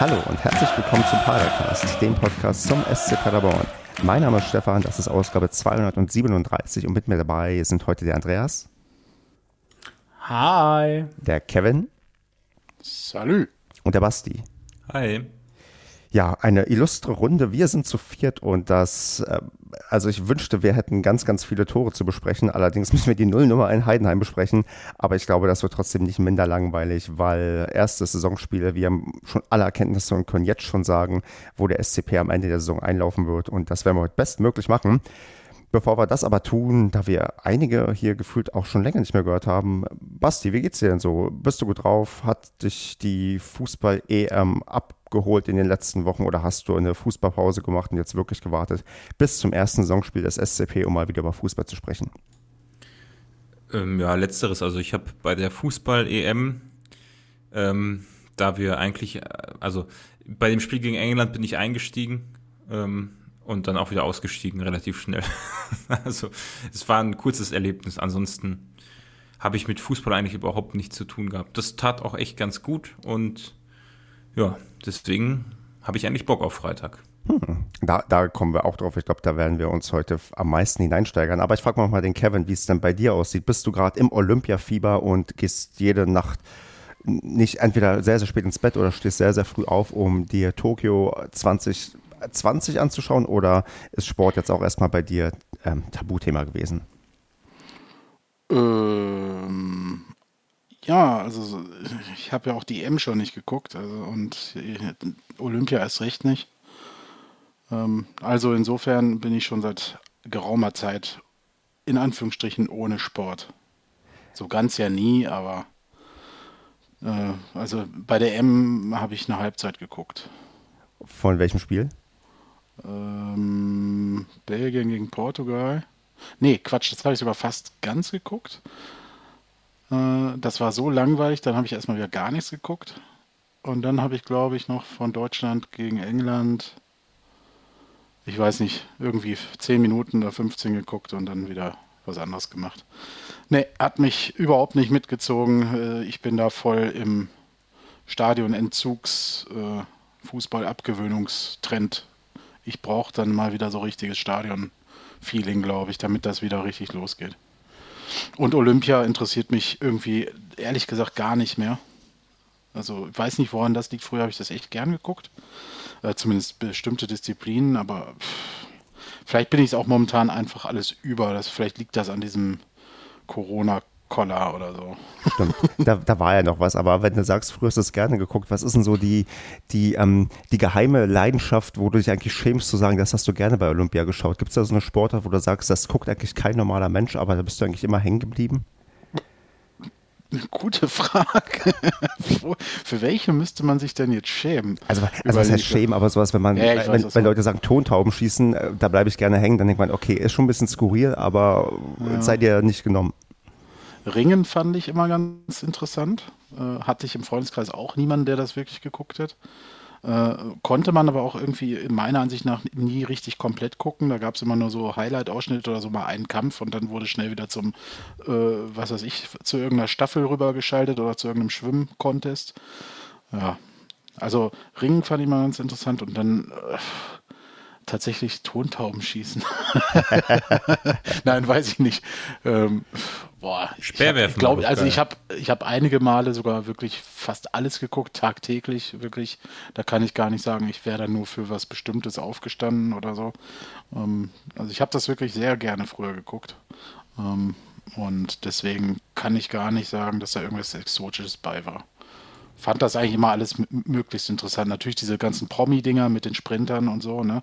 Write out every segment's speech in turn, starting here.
Hallo und herzlich willkommen zum Padercast, dem Podcast zum SC Paderborn. Mein Name ist Stefan, das ist Ausgabe 237 und mit mir dabei sind heute der Andreas. Hi. Der Kevin. Salü. Und der Basti. Hi. Ja, eine illustre Runde. Wir sind zu viert und das, äh, also ich wünschte, wir hätten ganz, ganz viele Tore zu besprechen. Allerdings müssen wir die Nullnummer in Heidenheim besprechen. Aber ich glaube, das wird trotzdem nicht minder langweilig, weil erste Saisonspiele, wir haben schon alle Erkenntnisse und können jetzt schon sagen, wo der SCP am Ende der Saison einlaufen wird. Und das werden wir heute bestmöglich machen. Bevor wir das aber tun, da wir einige hier gefühlt auch schon länger nicht mehr gehört haben, Basti, wie geht's dir denn so? Bist du gut drauf? Hat dich die Fußball-EM abgeholt in den letzten Wochen oder hast du eine Fußballpause gemacht und jetzt wirklich gewartet bis zum ersten Saisonspiel des SCP, um mal wieder über Fußball zu sprechen? Ähm, ja, letzteres. Also ich habe bei der Fußball-EM, ähm, da wir eigentlich, äh, also bei dem Spiel gegen England bin ich eingestiegen. Ähm, und dann auch wieder ausgestiegen, relativ schnell. also es war ein kurzes Erlebnis. Ansonsten habe ich mit Fußball eigentlich überhaupt nichts zu tun gehabt. Das tat auch echt ganz gut und ja, deswegen habe ich eigentlich Bock auf Freitag. Hm, da, da kommen wir auch drauf. Ich glaube, da werden wir uns heute am meisten hineinsteigern. Aber ich frage mal den Kevin, wie es denn bei dir aussieht. Bist du gerade im Olympiafieber und gehst jede Nacht nicht entweder sehr, sehr spät ins Bett oder stehst sehr, sehr früh auf, um dir Tokio 20 20 anzuschauen oder ist Sport jetzt auch erstmal bei dir ähm, Tabuthema gewesen? Ähm, ja, also ich habe ja auch die M schon nicht geguckt also, und Olympia erst recht nicht. Ähm, also insofern bin ich schon seit geraumer Zeit in Anführungsstrichen ohne Sport. So ganz ja nie, aber äh, also bei der M habe ich eine Halbzeit geguckt. Von welchem Spiel? Ähm, Belgien gegen Portugal. Nee, Quatsch, das habe ich sogar fast ganz geguckt. Äh, das war so langweilig, dann habe ich erstmal wieder gar nichts geguckt. Und dann habe ich, glaube ich, noch von Deutschland gegen England, ich weiß nicht, irgendwie 10 Minuten oder 15 geguckt und dann wieder was anderes gemacht. Nee, hat mich überhaupt nicht mitgezogen. Äh, ich bin da voll im Stadionentzugs, äh, ich brauche dann mal wieder so richtiges Stadion-Feeling, glaube ich, damit das wieder richtig losgeht. Und Olympia interessiert mich irgendwie, ehrlich gesagt, gar nicht mehr. Also ich weiß nicht, woran das liegt. Früher habe ich das echt gern geguckt. Äh, zumindest bestimmte Disziplinen, aber pff, vielleicht bin ich es auch momentan einfach alles über. Das, vielleicht liegt das an diesem Corona- Collar oder so. Stimmt, da, da, war ja noch was, aber wenn du sagst, früher hast du es gerne geguckt, was ist denn so die, die, ähm, die geheime Leidenschaft, wo du dich eigentlich schämst zu sagen, das hast du gerne bei Olympia geschaut? Gibt es da so eine Sportart, wo du sagst, das guckt eigentlich kein normaler Mensch, aber da bist du eigentlich immer hängen geblieben? Gute Frage. Für welche müsste man sich denn jetzt schämen? Also, also was heißt schämen, aber sowas, wenn man, ja, wenn, weiß, wenn Leute sagen, Tontauben schießen, äh, da bleibe ich gerne hängen, dann denkt man, okay, ist schon ein bisschen skurril, aber ja. sei dir nicht genommen. Ringen fand ich immer ganz interessant. Äh, hatte ich im Freundeskreis auch niemanden, der das wirklich geguckt hat. Äh, konnte man aber auch irgendwie in meiner Ansicht nach nie richtig komplett gucken. Da gab es immer nur so Highlight-Ausschnitte oder so mal einen Kampf und dann wurde schnell wieder zum, äh, was weiß ich, zu irgendeiner Staffel rübergeschaltet oder zu irgendeinem Schwimm-Contest. Ja, also Ringen fand ich mal ganz interessant und dann äh, tatsächlich Tontauben schießen. Nein, weiß ich nicht. Ähm, boah, Speerwerfen. Ich glaube, also ich habe ich hab einige Male sogar wirklich fast alles geguckt, tagtäglich, wirklich. Da kann ich gar nicht sagen, ich wäre da nur für was Bestimmtes aufgestanden oder so. Ähm, also ich habe das wirklich sehr gerne früher geguckt. Ähm, und deswegen kann ich gar nicht sagen, dass da irgendwas Exotisches bei war fand das eigentlich immer alles möglichst interessant. Natürlich diese ganzen Promi-Dinger mit den Sprintern und so, ne?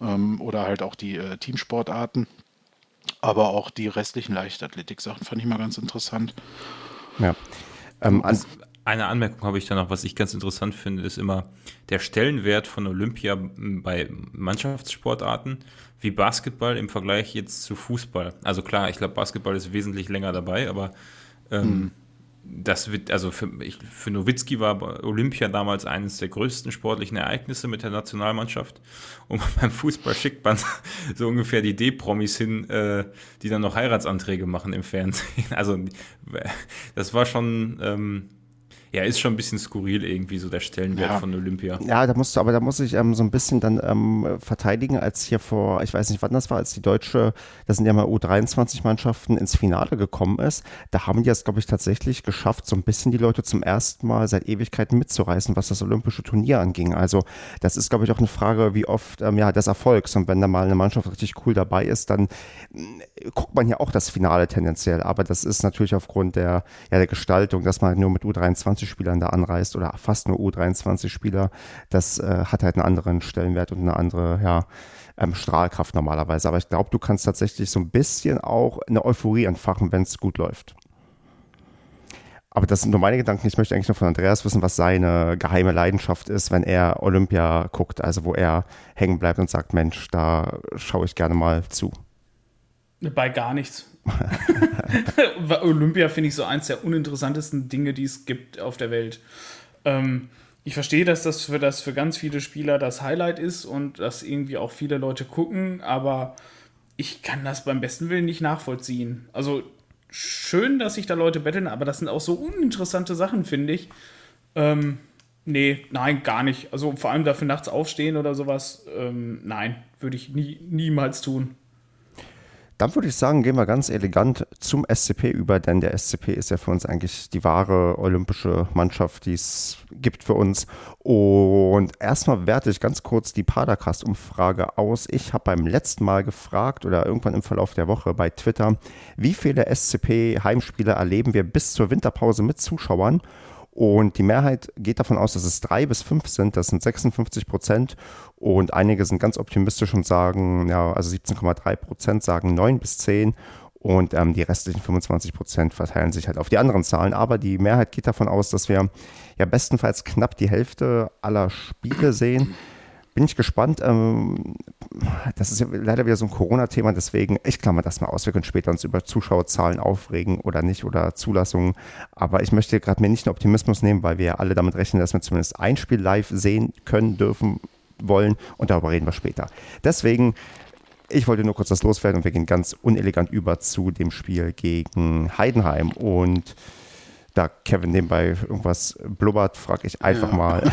Ähm, oder halt auch die äh, Teamsportarten. Aber auch die restlichen Leichtathletik-Sachen fand ich mal ganz interessant. Ja. Ähm, an eine Anmerkung habe ich da noch, was ich ganz interessant finde, ist immer der Stellenwert von Olympia bei Mannschaftssportarten wie Basketball im Vergleich jetzt zu Fußball. Also klar, ich glaube, Basketball ist wesentlich länger dabei, aber ähm, hm das wird, also für, ich, für Nowitzki war Olympia damals eines der größten sportlichen Ereignisse mit der Nationalmannschaft. Und beim Fußball schickt man so ungefähr die D-Promis hin, äh, die dann noch Heiratsanträge machen im Fernsehen. Also das war schon, ähm, Ja, ist schon ein bisschen skurril irgendwie so der Stellenwert ja. von Olympia. Ja, da musst du, aber da muss ich ähm, so ein bisschen dann ähm, verteidigen, als hier vor, ich weiß nicht, wann das war, als die deutsche, das sind ja mal U23-Mannschaften ins Finale gekommen ist. Da haben die es, glaube ich, tatsächlich geschafft, so ein bisschen die Leute zum ersten Mal seit Ewigkeiten mitzureißen, was das olympische Turnier anging. Also das ist, glaube ich, auch eine Frage, wie oft ähm, ja des Erfolgs. Und wenn da mal eine Mannschaft richtig cool dabei ist, dann äh, guckt man ja auch das Finale tendenziell. Aber das ist natürlich aufgrund der, ja, der Gestaltung, dass man nur mit U23-Spielern da anreist oder fast nur U23-Spieler, das äh, hat halt einen anderen Stellenwert und eine andere, ja, ähm, Strahlkraft normalerweise. Aber ich glaube, du kannst tatsächlich so ein bisschen auch eine Euphorie entfachen, wenn es gut läuft. Aber das sind nur meine Gedanken. Ich möchte eigentlich nur von Andreas wissen, was seine geheime Leidenschaft ist, wenn er Olympia guckt, also wo er hängen bleibt und sagt, Mensch, da schaue ich gerne mal zu. Bei gar nichts. Olympia finde ich so eins der uninteressantesten Dinge, die es gibt auf der Welt. Ähm, ich verstehe, dass das für, das für ganz viele Spieler das Highlight ist und dass irgendwie auch viele Leute gucken, aber ich kann das beim besten Willen nicht nachvollziehen. Also schön, dass sich da Leute betteln, aber das sind auch so uninteressante Sachen, finde ich. Ähm, nee, nein, gar nicht. Also vor allem dafür nachts aufstehen oder sowas, ähm, nein, würde ich nie, niemals tun. Dann würde ich sagen, gehen wir ganz elegant zum SCP über, denn der SCP ist ja für uns eigentlich die wahre olympische Mannschaft, die es gibt für uns. Und erstmal werte ich ganz kurz die Padercast-Umfrage aus. Ich habe beim letzten Mal gefragt oder irgendwann im Verlauf der Woche bei Twitter, wie viele SCP-Heimspiele erleben wir bis zur Winterpause mit Zuschauern? Und die Mehrheit geht davon aus, dass es drei bis fünf sind. Das sind 56 Prozent. Und einige sind ganz optimistisch und sagen, ja, also 17,3 Prozent sagen neun bis zehn. Und ähm, die restlichen 25 Prozent verteilen sich halt auf die anderen Zahlen. Aber die Mehrheit geht davon aus, dass wir ja bestenfalls knapp die Hälfte aller Spiele sehen bin ich gespannt. Ähm, das ist ja leider wieder so ein Corona-Thema, deswegen, ich klammer das mal aus. Wir können später uns über Zuschauerzahlen aufregen oder nicht oder Zulassungen. Aber ich möchte gerade mir nicht den Optimismus nehmen, weil wir alle damit rechnen, dass wir zumindest ein Spiel live sehen können, dürfen, wollen. Und darüber reden wir später. Deswegen ich wollte nur kurz das loswerden und wir gehen ganz unelegant über zu dem Spiel gegen Heidenheim. Und da Kevin nebenbei irgendwas blubbert, frage ich einfach ja. mal.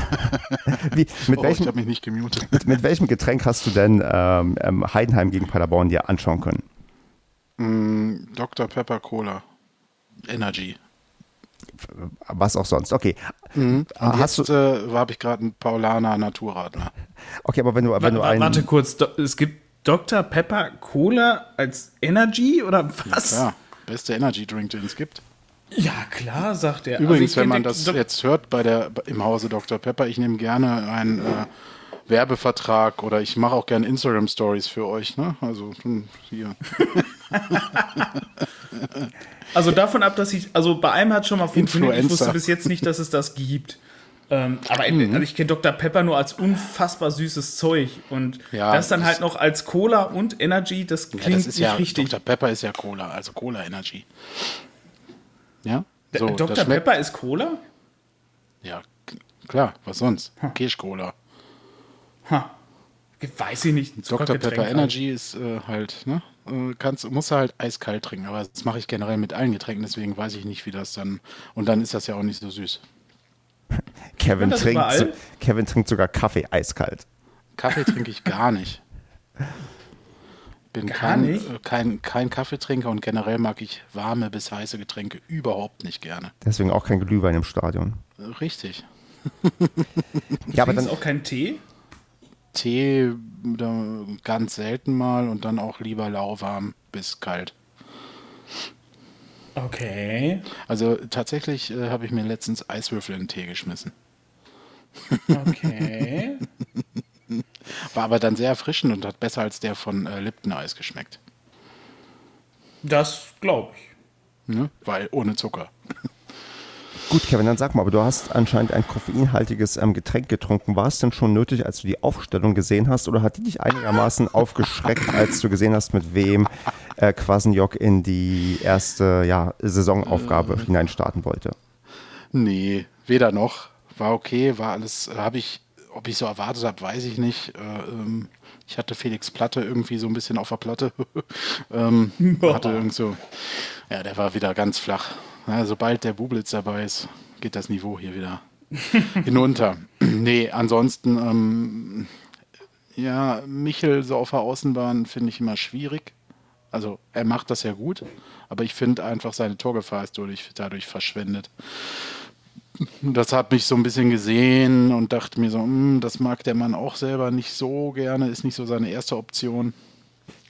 Wie, mit, oh, welchem, mich nicht gemutet. Mit, mit, welchem Getränk hast du denn ähm, ähm, Heidenheim gegen Paderborn dir anschauen können? Mm, Dr. Pepper Cola. Energy. Was auch sonst. Okay. Mhm. Und hast jetzt äh, habe ich gerade einen Paulaner Naturradler. Okay, aber wenn du, wenn du einen. Warte kurz, es gibt Dr. Pepper Cola als Energy oder was? Ja, beste Energy Drink, den es gibt. Ja, klar, sagt er. Also Übrigens, also wenn man das jetzt hört bei der, im Hause Dr. Pepper, ich nehme gerne einen äh, Werbevertrag oder ich mache auch gerne Instagram Stories für euch. Ne? Also hm, hier. also davon ab, dass ich, also bei einem hat schon mal funktioniert. Influencer. Ich wusste bis jetzt nicht, dass es das gibt. Ähm, aber mhm. also ich kenne Dr. Pepper nur als unfassbar süßes Zeug. Und ja, das dann halt noch als Cola und Energy, das klingt ja, das nicht ja, richtig. Dr. Pepper ist ja Cola, also Cola Energy. Ja? So, Dr. Pepper ist Cola? Ja, klar, was sonst? Hm. Kirschcola. Ha. Weiß ich nicht. Dr. Pepper Energy ist äh, halt, ne? Äh, kannst, musst du halt eiskalt trinken, aber das mache ich generell mit allen Getränken, deswegen weiß ich nicht, wie das dann. Und dann ist das ja auch nicht so süß. Kevin, trinkt, so, Kevin trinkt sogar Kaffee eiskalt. Kaffee trinke ich gar nicht. bin Gar kein, nicht? Äh, kein, kein Kaffeetrinker und generell mag ich warme bis heiße Getränke überhaupt nicht gerne. Deswegen auch kein Glühwein im Stadion. Richtig. ja, aber dann auch kein Tee? Tee ganz selten mal und dann auch lieber lauwarm bis kalt. Okay. Also tatsächlich äh, habe ich mir letztens Eiswürfel in den Tee geschmissen. Okay. War aber dann sehr erfrischend und hat besser als der von äh, Lipton Eis geschmeckt. Das glaube ich. Ne? Weil ohne Zucker. Gut, Kevin, dann sag mal, aber du hast anscheinend ein koffeinhaltiges ähm, Getränk getrunken. War es denn schon nötig, als du die Aufstellung gesehen hast, oder hat die dich einigermaßen aufgeschreckt, als du gesehen hast, mit wem äh, Quasenjok in die erste ja, Saisonaufgabe äh, hineinstarten wollte? Nee, weder noch. War okay, war alles, habe ich ob ich so erwartet habe, weiß ich nicht. Äh, ähm, ich hatte Felix Platte irgendwie so ein bisschen auf der Platte. ähm, hatte irgend so, ja, der war wieder ganz flach. Ja, sobald der Bublitz dabei ist, geht das Niveau hier wieder hinunter. nee, ansonsten, ähm, ja, Michel so auf der Außenbahn finde ich immer schwierig. Also er macht das ja gut, aber ich finde einfach seine Torgefahr ist dadurch, dadurch verschwendet. Das hat mich so ein bisschen gesehen und dachte mir so, hm, das mag der Mann auch selber nicht so gerne, ist nicht so seine erste Option.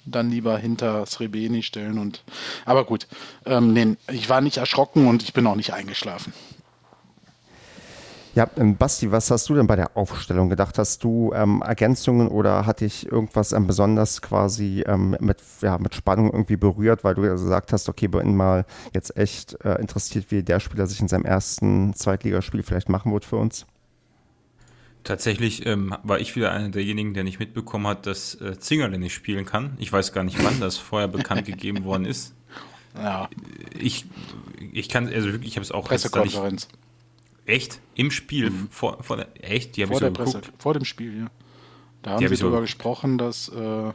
Dann lieber hinter Srebeni stellen und. Aber gut, ähm, nee, ich war nicht erschrocken und ich bin auch nicht eingeschlafen. Ja, ähm, Basti, was hast du denn bei der Aufstellung gedacht? Hast du ähm, Ergänzungen oder hat dich irgendwas ähm, besonders quasi ähm, mit, ja, mit Spannung irgendwie berührt, weil du ja gesagt hast, okay, bin mal jetzt echt äh, interessiert, wie der Spieler sich in seinem ersten Zweitligaspiel vielleicht machen wird für uns? Tatsächlich ähm, war ich wieder einer derjenigen, der nicht mitbekommen hat, dass äh, Zingerle nicht spielen kann. Ich weiß gar nicht, wann das vorher bekannt gegeben worden ist. Ja. Ich, ich kann, also wirklich, ich habe es auch. Pressekonferenz. Echt? Im Spiel? Mhm. Vor, vor der, echt? Die vor, der Presse, vor dem Spiel, ja. Da haben sie darüber gesprochen, dass äh,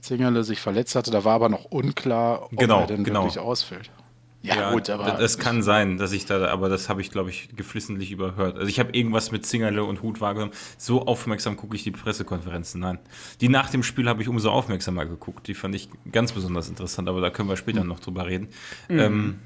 Zingerle sich verletzt hatte. Da war aber noch unklar, ob genau, er denn genau. wirklich ausfällt. Ja, ja, gut, aber. Das kann sein, dass ich da, aber das habe ich, glaube ich, geflissentlich überhört. Also ich habe irgendwas mit Zingerle und Hut wahrgenommen. So aufmerksam gucke ich die Pressekonferenzen. Nein. Die nach dem Spiel habe ich umso aufmerksamer geguckt. Die fand ich ganz besonders interessant, aber da können wir später mhm. noch drüber reden. Mhm. Ähm,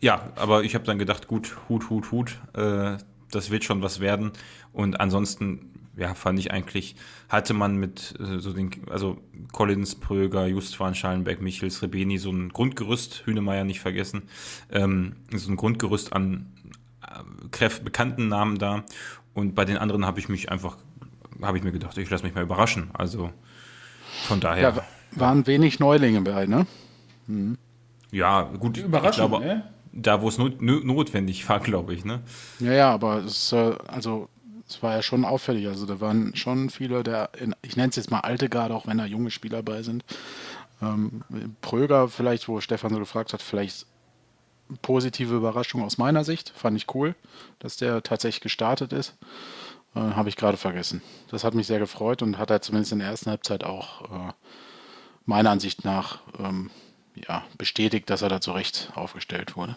ja, aber ich habe dann gedacht, gut, Hut, Hut, Hut, äh, das wird schon was werden. Und ansonsten, ja, fand ich eigentlich, hatte man mit äh, so den, also Collins, Pröger, Justwan, Schallenberg, Michels, Rebeni so ein Grundgerüst, Hünemeyer nicht vergessen, ähm, so ein Grundgerüst an äh, Kräft, bekannten Namen da. Und bei den anderen habe ich mich einfach, habe ich mir gedacht, ich lasse mich mal überraschen. Also von daher. Ja, waren wenig Neulinge bei, ne? Mhm. Ja, gut. Überraschend, ich glaube, ne? Da, wo es not, notwendig war, glaube ich. Ne? Ja, ja, aber es, äh, also, es war ja schon auffällig. Also da waren schon viele der, in, ich nenne es jetzt mal alte Garde, auch wenn da junge Spieler bei sind. Ähm, Pröger vielleicht, wo Stefan so gefragt hat, vielleicht positive Überraschung aus meiner Sicht. Fand ich cool, dass der tatsächlich gestartet ist. Äh, Habe ich gerade vergessen. Das hat mich sehr gefreut und hat er zumindest in der ersten Halbzeit auch äh, meiner Ansicht nach ähm, ja, bestätigt, dass er da zu Recht aufgestellt wurde.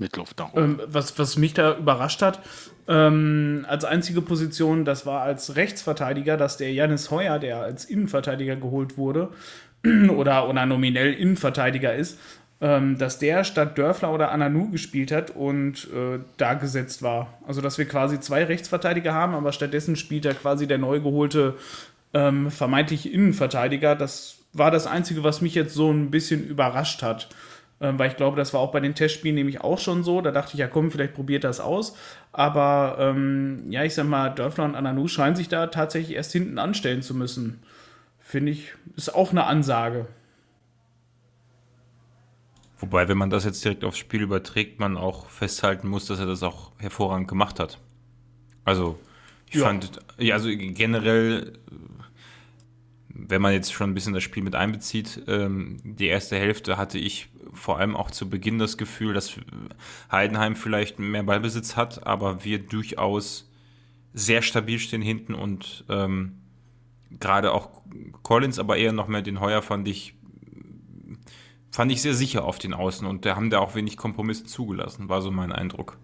Mit Luft nach oben. Ähm, was, was mich da überrascht hat, ähm, als einzige Position, das war als Rechtsverteidiger, dass der Janis Heuer, der als Innenverteidiger geholt wurde, oder, oder nominell Innenverteidiger ist, ähm, dass der statt Dörfler oder Ananu gespielt hat und äh, da gesetzt war. Also, dass wir quasi zwei Rechtsverteidiger haben, aber stattdessen spielt er quasi der neu geholte ähm, vermeintliche Innenverteidiger. Das war das Einzige, was mich jetzt so ein bisschen überrascht hat. Ähm, weil ich glaube, das war auch bei den Testspielen nämlich auch schon so. Da dachte ich, ja komm, vielleicht probiert das aus. Aber ähm, ja, ich sag mal, Dörfler und Ananu scheinen sich da tatsächlich erst hinten anstellen zu müssen. Finde ich, ist auch eine Ansage. Wobei, wenn man das jetzt direkt aufs Spiel überträgt, man auch festhalten muss, dass er das auch hervorragend gemacht hat. Also, ich ja. fand, ja, also generell wenn man jetzt schon ein bisschen das Spiel mit einbezieht, ähm, die erste Hälfte hatte ich vor allem auch zu Beginn das Gefühl, dass Heidenheim vielleicht mehr Ballbesitz hat, aber wir durchaus sehr stabil stehen hinten und ähm, gerade auch Collins, aber eher noch mehr den Heuer fand ich fand ich sehr sicher auf den Außen und da haben da auch wenig Kompromisse zugelassen, war so mein Eindruck.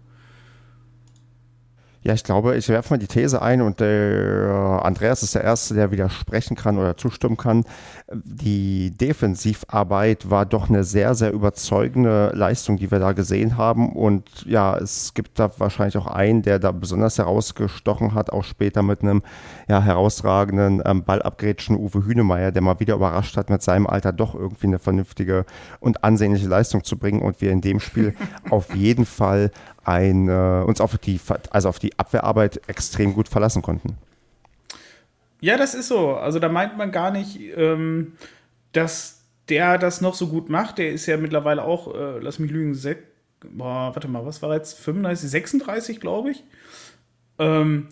Ja, ich glaube, ich werfe mal die These ein und der Andreas ist der Erste, der widersprechen kann oder zustimmen kann. Die Defensivarbeit war doch eine sehr, sehr überzeugende Leistung, die wir da gesehen haben. Und ja, es gibt da wahrscheinlich auch einen, der da besonders herausgestochen hat, auch später mit einem ja, herausragenden ähm, Ballabgrätschen Uwe Hünemeyer, der mal wieder überrascht hat, mit seinem Alter doch irgendwie eine vernünftige und ansehnliche Leistung zu bringen. Und wir in dem Spiel auf jeden Fall ein, äh, uns auf die, also auf die Abwehrarbeit extrem gut verlassen konnten. Ja, das ist so. Also da meint man gar nicht, ähm, dass der das noch so gut macht. Der ist ja mittlerweile auch, äh, lass mich lügen, sech, boah, warte mal, was war jetzt? 35, 36, glaube ich. Ähm,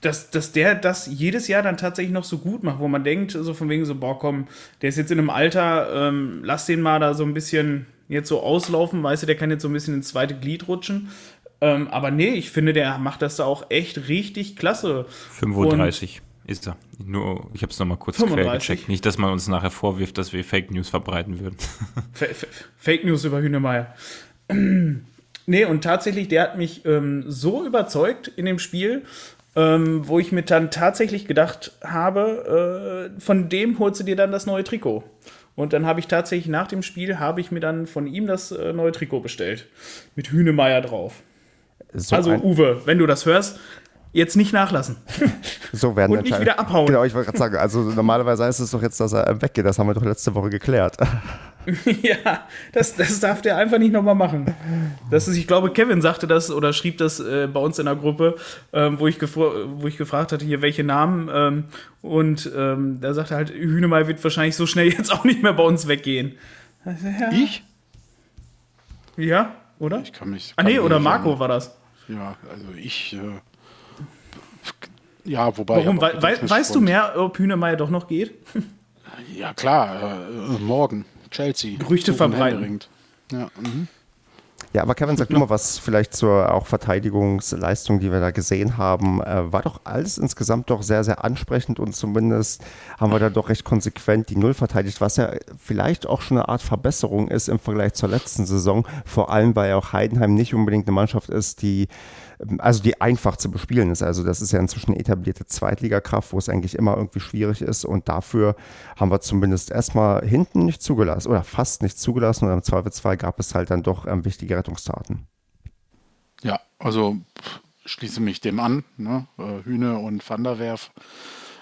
dass, dass der das jedes Jahr dann tatsächlich noch so gut macht, wo man denkt, so von wegen so, boah, komm, der ist jetzt in einem Alter, ähm, lass den mal da so ein bisschen jetzt so auslaufen, weißt du, der kann jetzt so ein bisschen ins zweite Glied rutschen. Ähm, aber nee, ich finde, der macht das da auch echt richtig klasse. 35 Und ist er. Nur, ich habe es nochmal kurz gecheckt. Nicht, dass man uns nachher vorwirft, dass wir Fake News verbreiten würden. Fake News über Hühnemeier. Nee, und tatsächlich, der hat mich ähm, so überzeugt in dem Spiel, ähm, wo ich mir dann tatsächlich gedacht habe, äh, von dem holst du dir dann das neue Trikot. Und dann habe ich tatsächlich nach dem Spiel, habe ich mir dann von ihm das äh, neue Trikot bestellt. Mit Hühnemeier drauf. So also Uwe, wenn du das hörst, jetzt nicht nachlassen. So werden Und nicht wieder abhauen. Genau, ich wollte gerade sagen, also normalerweise heißt es doch jetzt, dass er weggeht. Das haben wir doch letzte Woche geklärt. ja, das, das darf der einfach nicht nochmal machen. Das ist, ich glaube, Kevin sagte das oder schrieb das äh, bei uns in der Gruppe, ähm, wo, ich wo ich gefragt hatte, hier welche Namen. Ähm, und ähm, da sagte halt, Hühnemei wird wahrscheinlich so schnell jetzt auch nicht mehr bei uns weggehen. Also, ja. Ich? Ja, oder? Ich kann mich. Ah, nee, oder Marco war das. Ja, also ich. Äh, ja, wobei. Warum? We weißt du mehr, ob Hühnemeier doch noch geht? ja, klar. Äh, morgen. Chelsea. Gerüchte verbreiten. Ja, mhm. Ja, aber Kevin, sag du mal was vielleicht zur auch Verteidigungsleistung, die wir da gesehen haben. Äh, war doch alles insgesamt doch sehr, sehr ansprechend und zumindest haben wir da doch recht konsequent die Null verteidigt, was ja vielleicht auch schon eine Art Verbesserung ist im Vergleich zur letzten Saison. Vor allem, weil ja auch Heidenheim nicht unbedingt eine Mannschaft ist, die also die einfach zu bespielen ist. Also das ist ja inzwischen etablierte Zweitligakraft, wo es eigentlich immer irgendwie schwierig ist und dafür haben wir zumindest erstmal hinten nicht zugelassen oder fast nicht zugelassen und im Zweifelsfall gab es halt dann doch ähm, wichtige Rettungstaten. Ja, also schließe mich dem an. Ne? Äh, Hühne und Van der Werf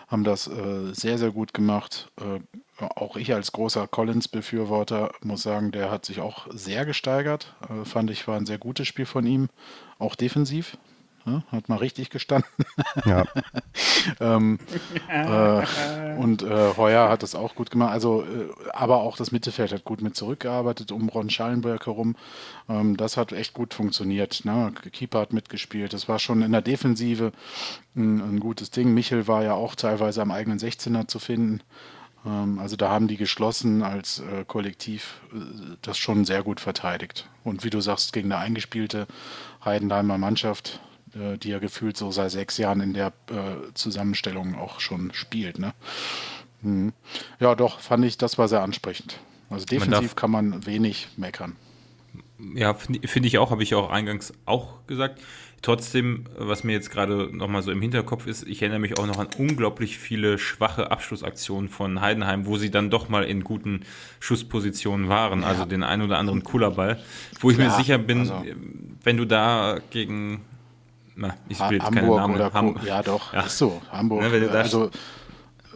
haben das äh, sehr, sehr gut gemacht. Äh, auch ich als großer Collins-Befürworter muss sagen, der hat sich auch sehr gesteigert. Äh, fand ich, war ein sehr gutes Spiel von ihm, auch defensiv. Ja, hat mal richtig gestanden. Ja. ähm, äh, und äh, Heuer hat das auch gut gemacht. Also, äh, aber auch das Mittelfeld hat gut mit zurückgearbeitet um Ron Schallenberg herum. Ähm, das hat echt gut funktioniert. Ne? Keeper hat mitgespielt. Das war schon in der Defensive ein, ein gutes Ding. Michel war ja auch teilweise am eigenen 16er zu finden. Ähm, also da haben die geschlossen als äh, Kollektiv äh, das schon sehr gut verteidigt. Und wie du sagst, gegen eine eingespielte Heidenheimer Mannschaft, äh, die ja gefühlt so seit sechs Jahren in der äh, Zusammenstellung auch schon spielt. Ne? Mhm. Ja, doch, fand ich, das war sehr ansprechend. Also defensiv man kann man wenig meckern. Ja, finde find ich auch, habe ich auch eingangs auch gesagt. Trotzdem, was mir jetzt gerade nochmal so im Hinterkopf ist, ich erinnere mich auch noch an unglaublich viele schwache Abschlussaktionen von Heidenheim, wo sie dann doch mal in guten Schusspositionen waren, ja. also den ein oder anderen Coolerball, wo ich Klar, mir sicher bin, also wenn du da gegen, na, ich will jetzt Hamburg keine Namen oder Ham Ja, doch, ja. ist so, Hamburg. Ja, also,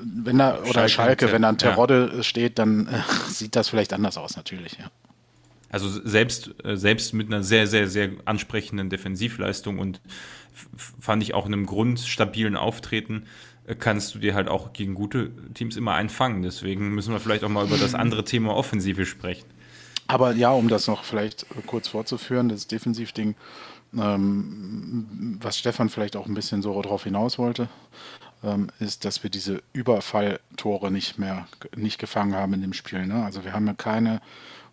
wenn da, oder Schalke, Schalke wenn da ein Terodde steht, dann äh, sieht das vielleicht anders aus, natürlich, ja. Also selbst, äh, selbst mit einer sehr, sehr, sehr ansprechenden Defensivleistung und fand ich auch in einem grundstabilen Auftreten äh, kannst du dir halt auch gegen gute Teams immer einfangen. Deswegen müssen wir vielleicht auch mal über das andere Thema Offensive sprechen. Aber ja, um das noch vielleicht kurz fortzuführen, das Defensivding, ähm, was Stefan vielleicht auch ein bisschen so darauf hinaus wollte, ähm, ist, dass wir diese Überfalltore nicht mehr nicht gefangen haben in dem Spiel. Ne? Also wir haben ja keine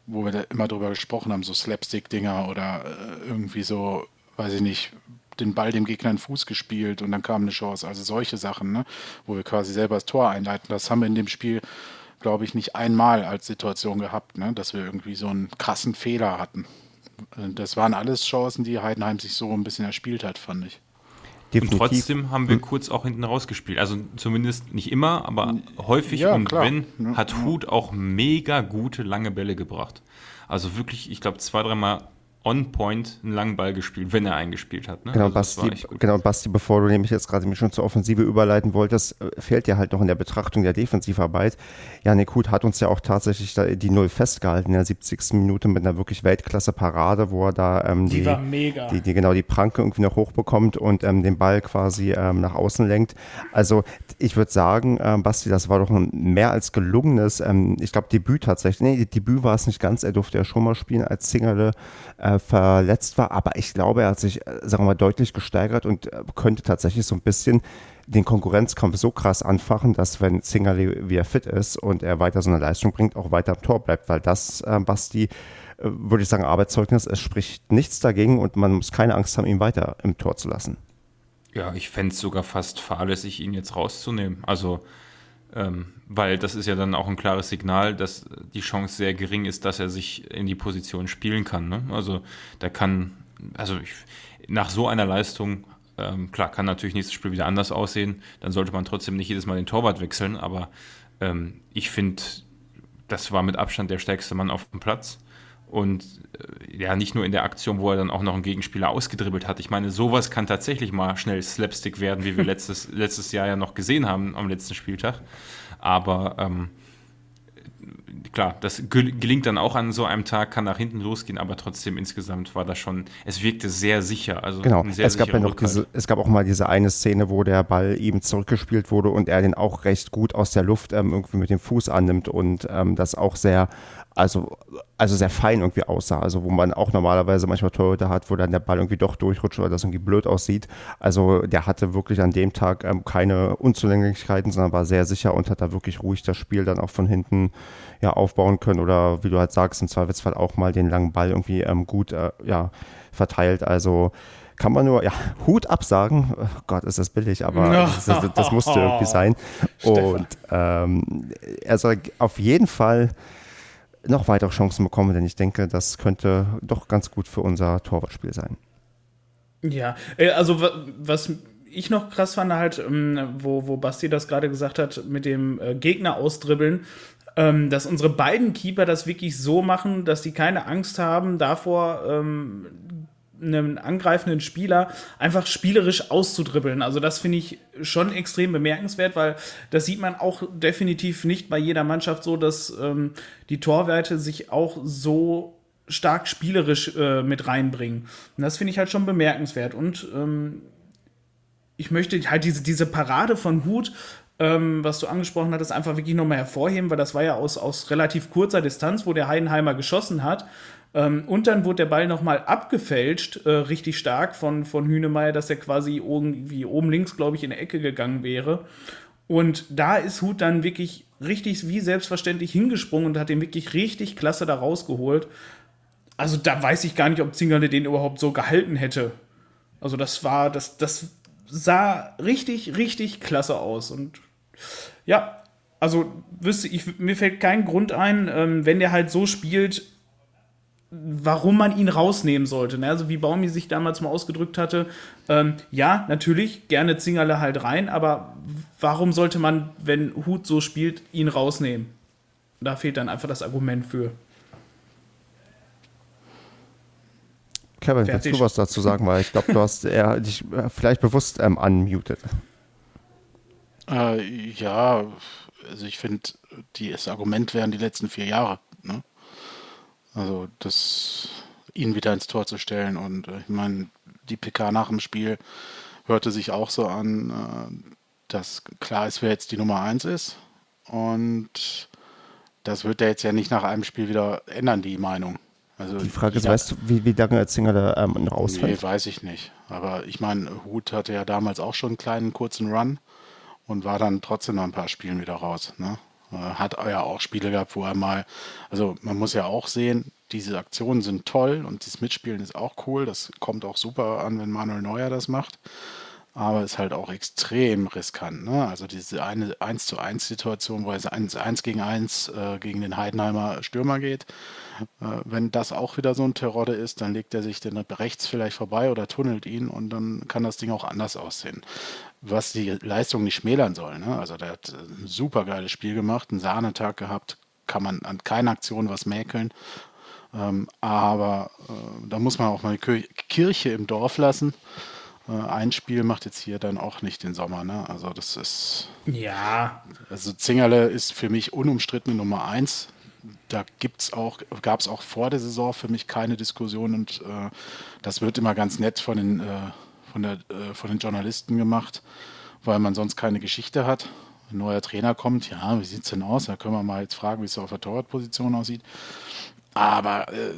wo wir da immer drüber gesprochen haben, so Slapstick-Dinger oder äh, irgendwie so, weiß ich nicht, den Ball dem Gegner in den Fuß gespielt und dann kam eine Chance. Also solche Sachen, ne? wo wir quasi selber das Tor einleiten. Das haben wir in dem Spiel, glaube ich, nicht einmal als Situation gehabt, ne? dass wir irgendwie so einen krassen Fehler hatten. Äh, das waren alles Chancen, die Heidenheim sich so ein bisschen erspielt hat, fand ich. Definitiv. Und trotzdem haben wir hm. kurz auch hinten rausgespielt. Also zumindest nicht immer, aber häufig ja, und klar. wenn, hat. Hut auch mega gute lange Bälle gebracht. Also wirklich, ich glaube, zwei, dreimal on point einen langen Ball gespielt, wenn er eingespielt hat. Ne? Genau, also Basti, genau, Basti, bevor du nämlich jetzt gerade mich schon zur Offensive überleiten wolltest, äh, fehlt ja halt noch in der Betrachtung der Defensivarbeit. Janik Huth hat uns ja auch tatsächlich die Null festgehalten in der 70. Minute mit einer wirklich Weltklasse-Parade, wo er da ähm, die, die, die, die, genau die Pranke irgendwie noch hochbekommt und ähm, den Ball quasi ähm, nach außen lenkt. Also ich würde sagen, ähm, Basti, das war doch ein mehr als gelungenes, ähm, ich glaube, Debüt tatsächlich. Nee, Debüt war es nicht ganz, er durfte ja schon mal spielen als Single äh, verletzt war, aber ich glaube, er hat sich, äh, sagen wir mal, deutlich gesteigert und äh, könnte tatsächlich so ein bisschen den Konkurrenzkampf so krass anfachen, dass wenn Zingerli wieder fit ist und er weiter so eine Leistung bringt, auch weiter am Tor bleibt, weil das, äh, Basti, äh, würde ich sagen, Arbeitszeugnis, es spricht nichts dagegen und man muss keine Angst haben, ihn weiter im Tor zu lassen. Ja, ich fände es sogar fast fahrlässig, ihn jetzt rauszunehmen. Also ähm, weil das ist ja dann auch ein klares Signal, dass die Chance sehr gering ist, dass er sich in die Position spielen kann. Ne? Also da kann also ich, nach so einer Leistung, ähm, klar, kann natürlich nächstes Spiel wieder anders aussehen. Dann sollte man trotzdem nicht jedes Mal den Torwart wechseln, aber ähm, ich finde, das war mit Abstand der stärkste Mann auf dem Platz. Und äh, ja, nicht nur in der Aktion, wo er dann auch noch einen Gegenspieler ausgedribbelt hat. Ich meine, sowas kann tatsächlich mal schnell Slapstick werden, wie wir letztes, letztes Jahr ja noch gesehen haben am letzten Spieltag. Aber ähm, klar, das gelingt dann auch an so einem Tag, kann nach hinten losgehen, aber trotzdem insgesamt war das schon, es wirkte sehr sicher. Also genau, es gab ja noch diese, es gab auch mal diese eine Szene, wo der Ball eben zurückgespielt wurde und er den auch recht gut aus der Luft ähm, irgendwie mit dem Fuß annimmt und ähm, das auch sehr also, also sehr fein irgendwie aussah. Also wo man auch normalerweise manchmal Torhüter hat, wo dann der Ball irgendwie doch durchrutscht oder das irgendwie blöd aussieht. Also der hatte wirklich an dem Tag ähm, keine Unzulänglichkeiten, sondern war sehr sicher und hat da wirklich ruhig das Spiel dann auch von hinten ja aufbauen können oder wie du halt sagst, im Zweifelsfall auch mal den langen Ball irgendwie ähm, gut äh, ja, verteilt. Also kann man nur, ja, Hut absagen. Oh Gott, ist das billig, aber das, das, das musste irgendwie sein. Und ähm, er soll auf jeden Fall noch weitere Chancen bekommen, denn ich denke, das könnte doch ganz gut für unser Torwartspiel sein. Ja, äh, also was ich noch krass fand, halt, ähm, wo, wo Basti das gerade gesagt hat, mit dem äh, Gegner ausdribbeln, ähm, dass unsere beiden Keeper das wirklich so machen, dass die keine Angst haben davor, einen angreifenden Spieler einfach spielerisch auszudribbeln. Also das finde ich schon extrem bemerkenswert, weil das sieht man auch definitiv nicht bei jeder Mannschaft so, dass ähm, die Torwerte sich auch so stark spielerisch äh, mit reinbringen. Und das finde ich halt schon bemerkenswert. Und ähm, ich möchte halt diese, diese Parade von Hut, ähm, was du angesprochen hattest, einfach wirklich nochmal hervorheben, weil das war ja aus, aus relativ kurzer Distanz, wo der Heidenheimer geschossen hat. Ähm, und dann wurde der Ball nochmal abgefälscht, äh, richtig stark von, von Hünemeyer, dass er quasi irgendwie oben links, glaube ich, in die Ecke gegangen wäre. Und da ist Hut dann wirklich richtig wie selbstverständlich hingesprungen und hat den wirklich richtig klasse da rausgeholt. Also da weiß ich gar nicht, ob Zingerle den überhaupt so gehalten hätte. Also das war, das, das sah richtig, richtig klasse aus. Und ja, also wüsste ich, mir fällt kein Grund ein, ähm, wenn der halt so spielt, warum man ihn rausnehmen sollte. Ne? Also wie Baumi sich damals mal ausgedrückt hatte, ähm, ja, natürlich, gerne Zingerle halt rein, aber warum sollte man, wenn Hut so spielt, ihn rausnehmen? Da fehlt dann einfach das Argument für. Kevin, Fertig. willst du was dazu sagen? Weil ich glaube, du hast eher dich vielleicht bewusst ähm, unmuted. Äh, ja, also ich finde, das Argument wären die letzten vier Jahre. Ne? Also das ihn wieder ins Tor zu stellen. Und äh, ich meine, die PK nach dem Spiel hörte sich auch so an, äh, dass klar ist, wer jetzt die Nummer 1 ist. Und das wird er jetzt ja nicht nach einem Spiel wieder ändern, die Meinung. Also die Frage ist, weißt du, wie, wie lange Erzinger da ähm, noch ausfällt? Nee, weiß ich nicht. Aber ich meine, Hut hatte ja damals auch schon einen kleinen kurzen Run und war dann trotzdem nach ein paar Spielen wieder raus. Ne? Äh, hat ja auch Spiele gehabt, wo er mal, also man muss ja auch sehen, diese Aktionen sind toll und das Mitspielen ist auch cool. Das kommt auch super an, wenn Manuel Neuer das macht. Aber ist halt auch extrem riskant. Ne? Also diese eine 1 zu 1 Situation, wo er 1, 1 gegen 1 äh, gegen den Heidenheimer Stürmer geht. Äh, wenn das auch wieder so ein Terrorde ist, dann legt er sich dann rechts vielleicht vorbei oder tunnelt ihn und dann kann das Ding auch anders aussehen was die Leistung nicht schmälern soll. Ne? Also der hat ein super geiles Spiel gemacht, einen Sahnetag gehabt, kann man an keiner Aktion was mäkeln. Ähm, aber äh, da muss man auch mal die Kirche im Dorf lassen. Äh, ein Spiel macht jetzt hier dann auch nicht den Sommer. Ne? Also das ist. Ja. Also Zingerle ist für mich unumstritten Nummer eins. Da gibt's auch, gab es auch vor der Saison für mich keine Diskussion und äh, das wird immer ganz nett von den äh, von, der, äh, von den Journalisten gemacht, weil man sonst keine Geschichte hat. Ein neuer Trainer kommt, ja, wie sieht es denn aus? Da können wir mal jetzt fragen, wie es auf der Torwartposition aussieht. Aber äh,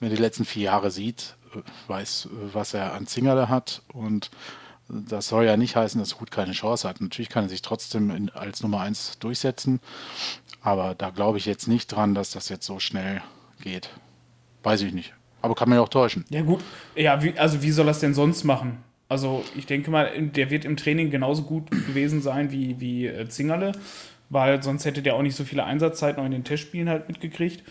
wenn die letzten vier Jahre sieht, weiß, was er an Zingerle hat und das soll ja nicht heißen, dass Hut keine Chance hat. Natürlich kann er sich trotzdem in, als Nummer eins durchsetzen, aber da glaube ich jetzt nicht dran, dass das jetzt so schnell geht. Weiß ich nicht. Aber kann man ja auch täuschen. Ja, gut. Ja, wie, also wie soll er es denn sonst machen? Also ich denke mal, der wird im Training genauso gut gewesen sein wie, wie äh, Zingerle, weil sonst hätte der auch nicht so viele Einsatzzeiten auch in den Testspielen halt mitgekriegt.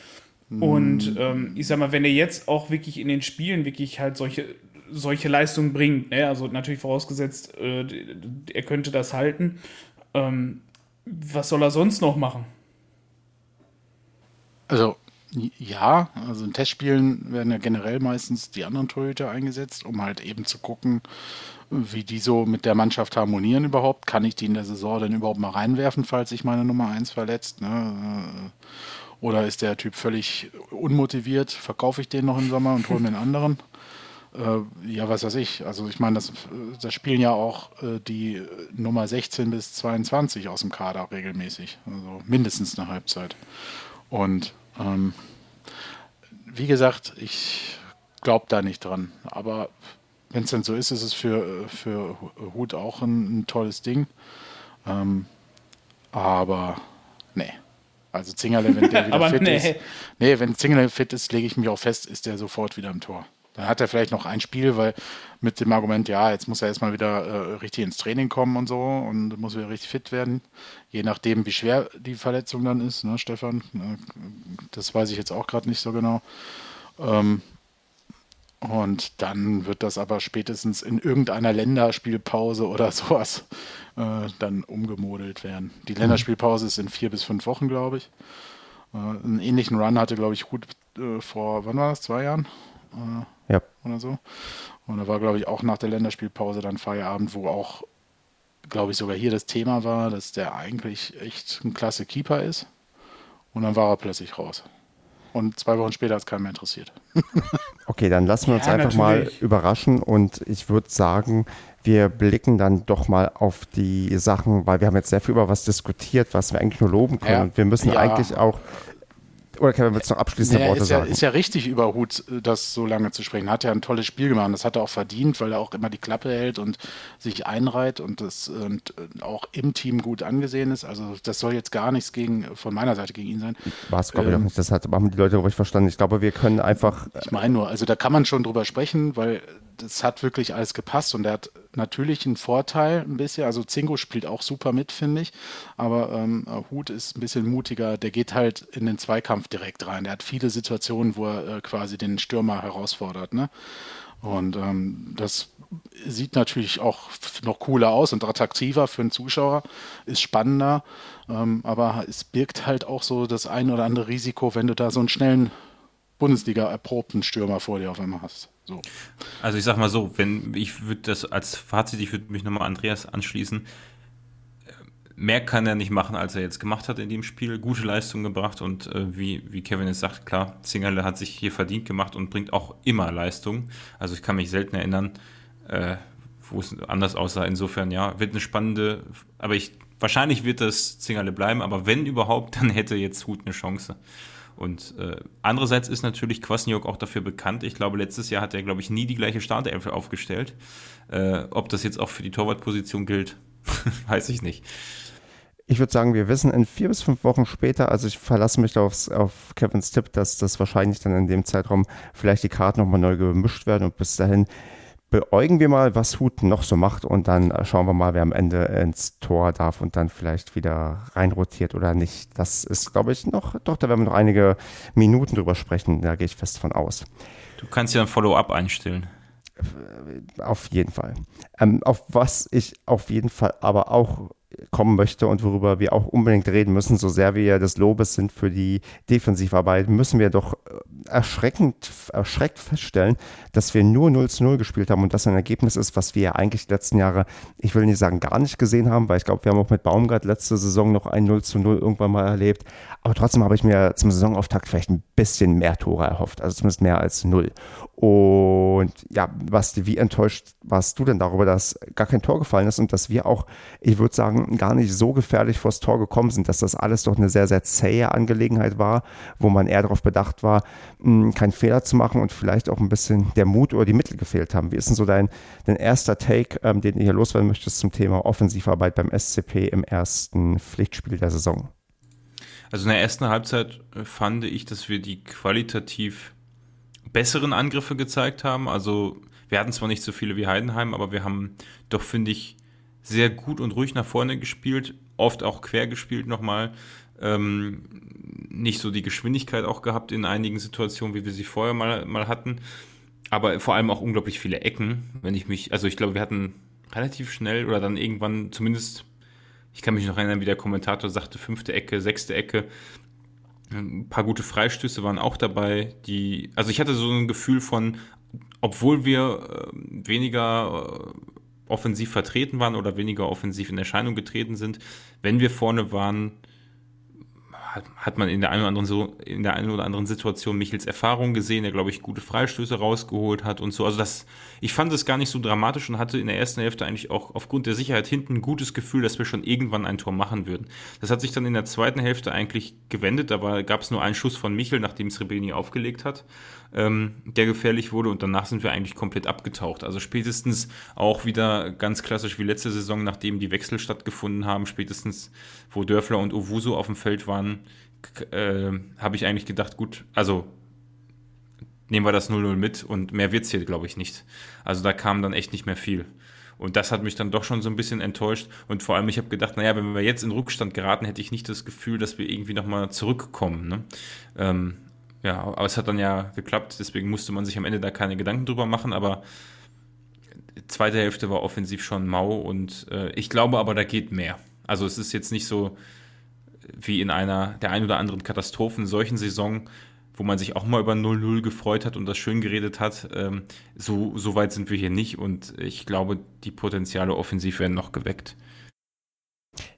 Und ähm, ich sag mal, wenn er jetzt auch wirklich in den Spielen wirklich halt solche, solche Leistungen bringt, ne? also natürlich vorausgesetzt, äh, er könnte das halten, ähm, was soll er sonst noch machen? Also ja, also in Testspielen werden ja generell meistens die anderen Torhüter eingesetzt, um halt eben zu gucken, wie die so mit der Mannschaft harmonieren überhaupt. Kann ich die in der Saison denn überhaupt mal reinwerfen, falls sich meine Nummer 1 verletzt? Ne? Oder ist der Typ völlig unmotiviert? Verkaufe ich den noch im Sommer und hole mir einen anderen? Äh, ja, was weiß ich. Also ich meine, das, das spielen ja auch äh, die Nummer 16 bis 22 aus dem Kader regelmäßig. Also mindestens eine Halbzeit. Und ähm, wie gesagt, ich glaube da nicht dran. Aber wenn es denn so ist, ist es für, für Hut auch ein, ein tolles Ding. Ähm, aber nee. Also Zingerle, wenn der wieder fit nee. ist. Nee, wenn Zingerle fit ist, lege ich mich auch fest, ist der sofort wieder im Tor. Dann hat er vielleicht noch ein Spiel, weil mit dem Argument, ja, jetzt muss er erstmal wieder äh, richtig ins Training kommen und so und muss wieder richtig fit werden. Je nachdem, wie schwer die Verletzung dann ist, ne, Stefan? Äh, das weiß ich jetzt auch gerade nicht so genau. Ähm, und dann wird das aber spätestens in irgendeiner Länderspielpause oder sowas äh, dann umgemodelt werden. Die mhm. Länderspielpause ist in vier bis fünf Wochen, glaube ich. Äh, einen ähnlichen Run hatte, glaube ich, gut äh, vor, wann war das? Zwei Jahren? Ja. oder so. Und da war, glaube ich, auch nach der Länderspielpause dann Feierabend, wo auch, glaube ich, sogar hier das Thema war, dass der eigentlich echt ein klasse Keeper ist. Und dann war er plötzlich raus. Und zwei Wochen später hat es keinen mehr interessiert. okay, dann lassen wir uns ja, einfach natürlich. mal überraschen und ich würde sagen, wir blicken dann doch mal auf die Sachen, weil wir haben jetzt sehr viel über was diskutiert, was wir eigentlich nur loben können. Ja. Und wir müssen ja. eigentlich auch oder Kevin, willst du noch abschließende naja, Worte ist ja, sagen? Ist ja richtig über Hut, das so lange zu sprechen. Hat ja ein tolles Spiel gemacht. Das hat er auch verdient, weil er auch immer die Klappe hält und sich einreiht und das und äh, auch im Team gut angesehen ist. Also das soll jetzt gar nichts gegen von meiner Seite gegen ihn sein. War es, glaube ich, ähm, auch nicht. Das hat, haben die Leute ruhig verstanden. Ich glaube, wir können einfach. Ich meine nur, also da kann man schon drüber sprechen, weil das hat wirklich alles gepasst und er hat natürlich einen Vorteil ein bisschen. Also Zingo spielt auch super mit, finde ich. Aber ähm, Hut ist ein bisschen mutiger. Der geht halt in den Zweikampf direkt rein. Der hat viele Situationen, wo er äh, quasi den Stürmer herausfordert. Ne? Und ähm, das sieht natürlich auch noch cooler aus und attraktiver für einen Zuschauer, ist spannender. Ähm, aber es birgt halt auch so das ein oder andere Risiko, wenn du da so einen schnellen Bundesliga-erprobten Stürmer vor dir auf einmal hast. So. Also ich sag mal so, wenn ich würde das als Fazit, ich würde mich nochmal Andreas anschließen. Mehr kann er nicht machen, als er jetzt gemacht hat in dem Spiel. Gute Leistung gebracht und äh, wie, wie Kevin jetzt sagt, klar, Zingerle hat sich hier verdient gemacht und bringt auch immer Leistung. Also ich kann mich selten erinnern, äh, wo es anders aussah. Insofern, ja, wird eine spannende, aber ich, wahrscheinlich wird das Zingerle bleiben, aber wenn überhaupt, dann hätte jetzt Hut eine Chance. Und äh, andererseits ist natürlich Kwasniok auch dafür bekannt. Ich glaube, letztes Jahr hat er, glaube ich, nie die gleiche Startelf aufgestellt. Äh, ob das jetzt auch für die Torwartposition gilt, weiß ich nicht. Ich würde sagen, wir wissen in vier bis fünf Wochen später, also ich verlasse mich aufs, auf Kevins Tipp, dass das wahrscheinlich dann in dem Zeitraum vielleicht die Karten nochmal neu gemischt werden und bis dahin beäugen wir mal, was Hut noch so macht und dann schauen wir mal, wer am Ende ins Tor darf und dann vielleicht wieder reinrotiert oder nicht. Das ist, glaube ich, noch, doch, da werden wir noch einige Minuten drüber sprechen, da gehe ich fest von aus. Du kannst ja ein Follow-up einstellen. Auf jeden Fall. Ähm, auf was ich auf jeden Fall aber auch kommen möchte und worüber wir auch unbedingt reden müssen, so sehr wir des Lobes sind für die Defensivarbeit, müssen wir doch äh, erschreckend, erschreckt feststellen, dass wir nur 0 zu 0 gespielt haben und das ein Ergebnis ist, was wir ja eigentlich die letzten Jahre, ich will nicht sagen gar nicht gesehen haben, weil ich glaube, wir haben auch mit Baumgart letzte Saison noch ein 0 zu 0 irgendwann mal erlebt, aber trotzdem habe ich mir zum Saisonauftakt vielleicht ein bisschen mehr Tore erhofft, also zumindest mehr als 0. Und ja, Basti, wie enttäuscht warst du denn darüber, dass gar kein Tor gefallen ist und dass wir auch, ich würde sagen, gar nicht so gefährlich vors Tor gekommen sind, dass das alles doch eine sehr, sehr zähe Angelegenheit war, wo man eher darauf bedacht war, hm, keinen Fehler zu machen und vielleicht auch ein bisschen der Mut oder die Mittel gefehlt haben. Wie ist denn so dein, dein erster Take, ähm, den du hier loswerden möchtest zum Thema Offensivarbeit beim SCP im ersten Pflichtspiel der Saison? Also in der ersten Halbzeit äh, fand ich, dass wir die qualitativ besseren Angriffe gezeigt haben. Also wir hatten zwar nicht so viele wie Heidenheim, aber wir haben doch, finde ich, sehr gut und ruhig nach vorne gespielt, oft auch quer gespielt nochmal. Ähm, nicht so die Geschwindigkeit auch gehabt in einigen Situationen, wie wir sie vorher mal, mal hatten. Aber vor allem auch unglaublich viele Ecken, wenn ich mich, also ich glaube, wir hatten relativ schnell oder dann irgendwann zumindest, ich kann mich noch erinnern, wie der Kommentator sagte, fünfte Ecke, sechste Ecke. Ein paar gute Freistöße waren auch dabei, die, also ich hatte so ein Gefühl von, obwohl wir äh, weniger äh, offensiv vertreten waren oder weniger offensiv in Erscheinung getreten sind, wenn wir vorne waren, hat, man in der, einen oder anderen so, in der einen oder anderen Situation Michels Erfahrung gesehen, der, glaube ich, gute Freistöße rausgeholt hat und so. Also das, ich fand es gar nicht so dramatisch und hatte in der ersten Hälfte eigentlich auch aufgrund der Sicherheit hinten ein gutes Gefühl, dass wir schon irgendwann ein Tor machen würden. Das hat sich dann in der zweiten Hälfte eigentlich gewendet, da gab es nur einen Schuss von Michel, nachdem Srebeni aufgelegt hat ähm, der gefährlich wurde und danach sind wir eigentlich komplett abgetaucht. Also spätestens auch wieder ganz klassisch wie letzte Saison, nachdem die Wechsel stattgefunden haben, spätestens wo Dörfler und Owusu auf dem Feld waren, äh, habe ich eigentlich gedacht, gut, also nehmen wir das 0-0 mit und mehr wird es hier, glaube ich, nicht. Also da kam dann echt nicht mehr viel. Und das hat mich dann doch schon so ein bisschen enttäuscht. Und vor allem, ich habe gedacht, naja, wenn wir jetzt in Rückstand geraten, hätte ich nicht das Gefühl, dass wir irgendwie nochmal zurückkommen. Ne? Ähm, ja, aber es hat dann ja geklappt, deswegen musste man sich am Ende da keine Gedanken drüber machen, aber die zweite Hälfte war offensiv schon mau und äh, ich glaube aber, da geht mehr. Also es ist jetzt nicht so wie in einer der ein oder anderen Katastrophen solchen Saison, wo man sich auch mal über 0-0 gefreut hat und das schön geredet hat. Ähm, so, so weit sind wir hier nicht und ich glaube, die Potenziale offensiv werden noch geweckt.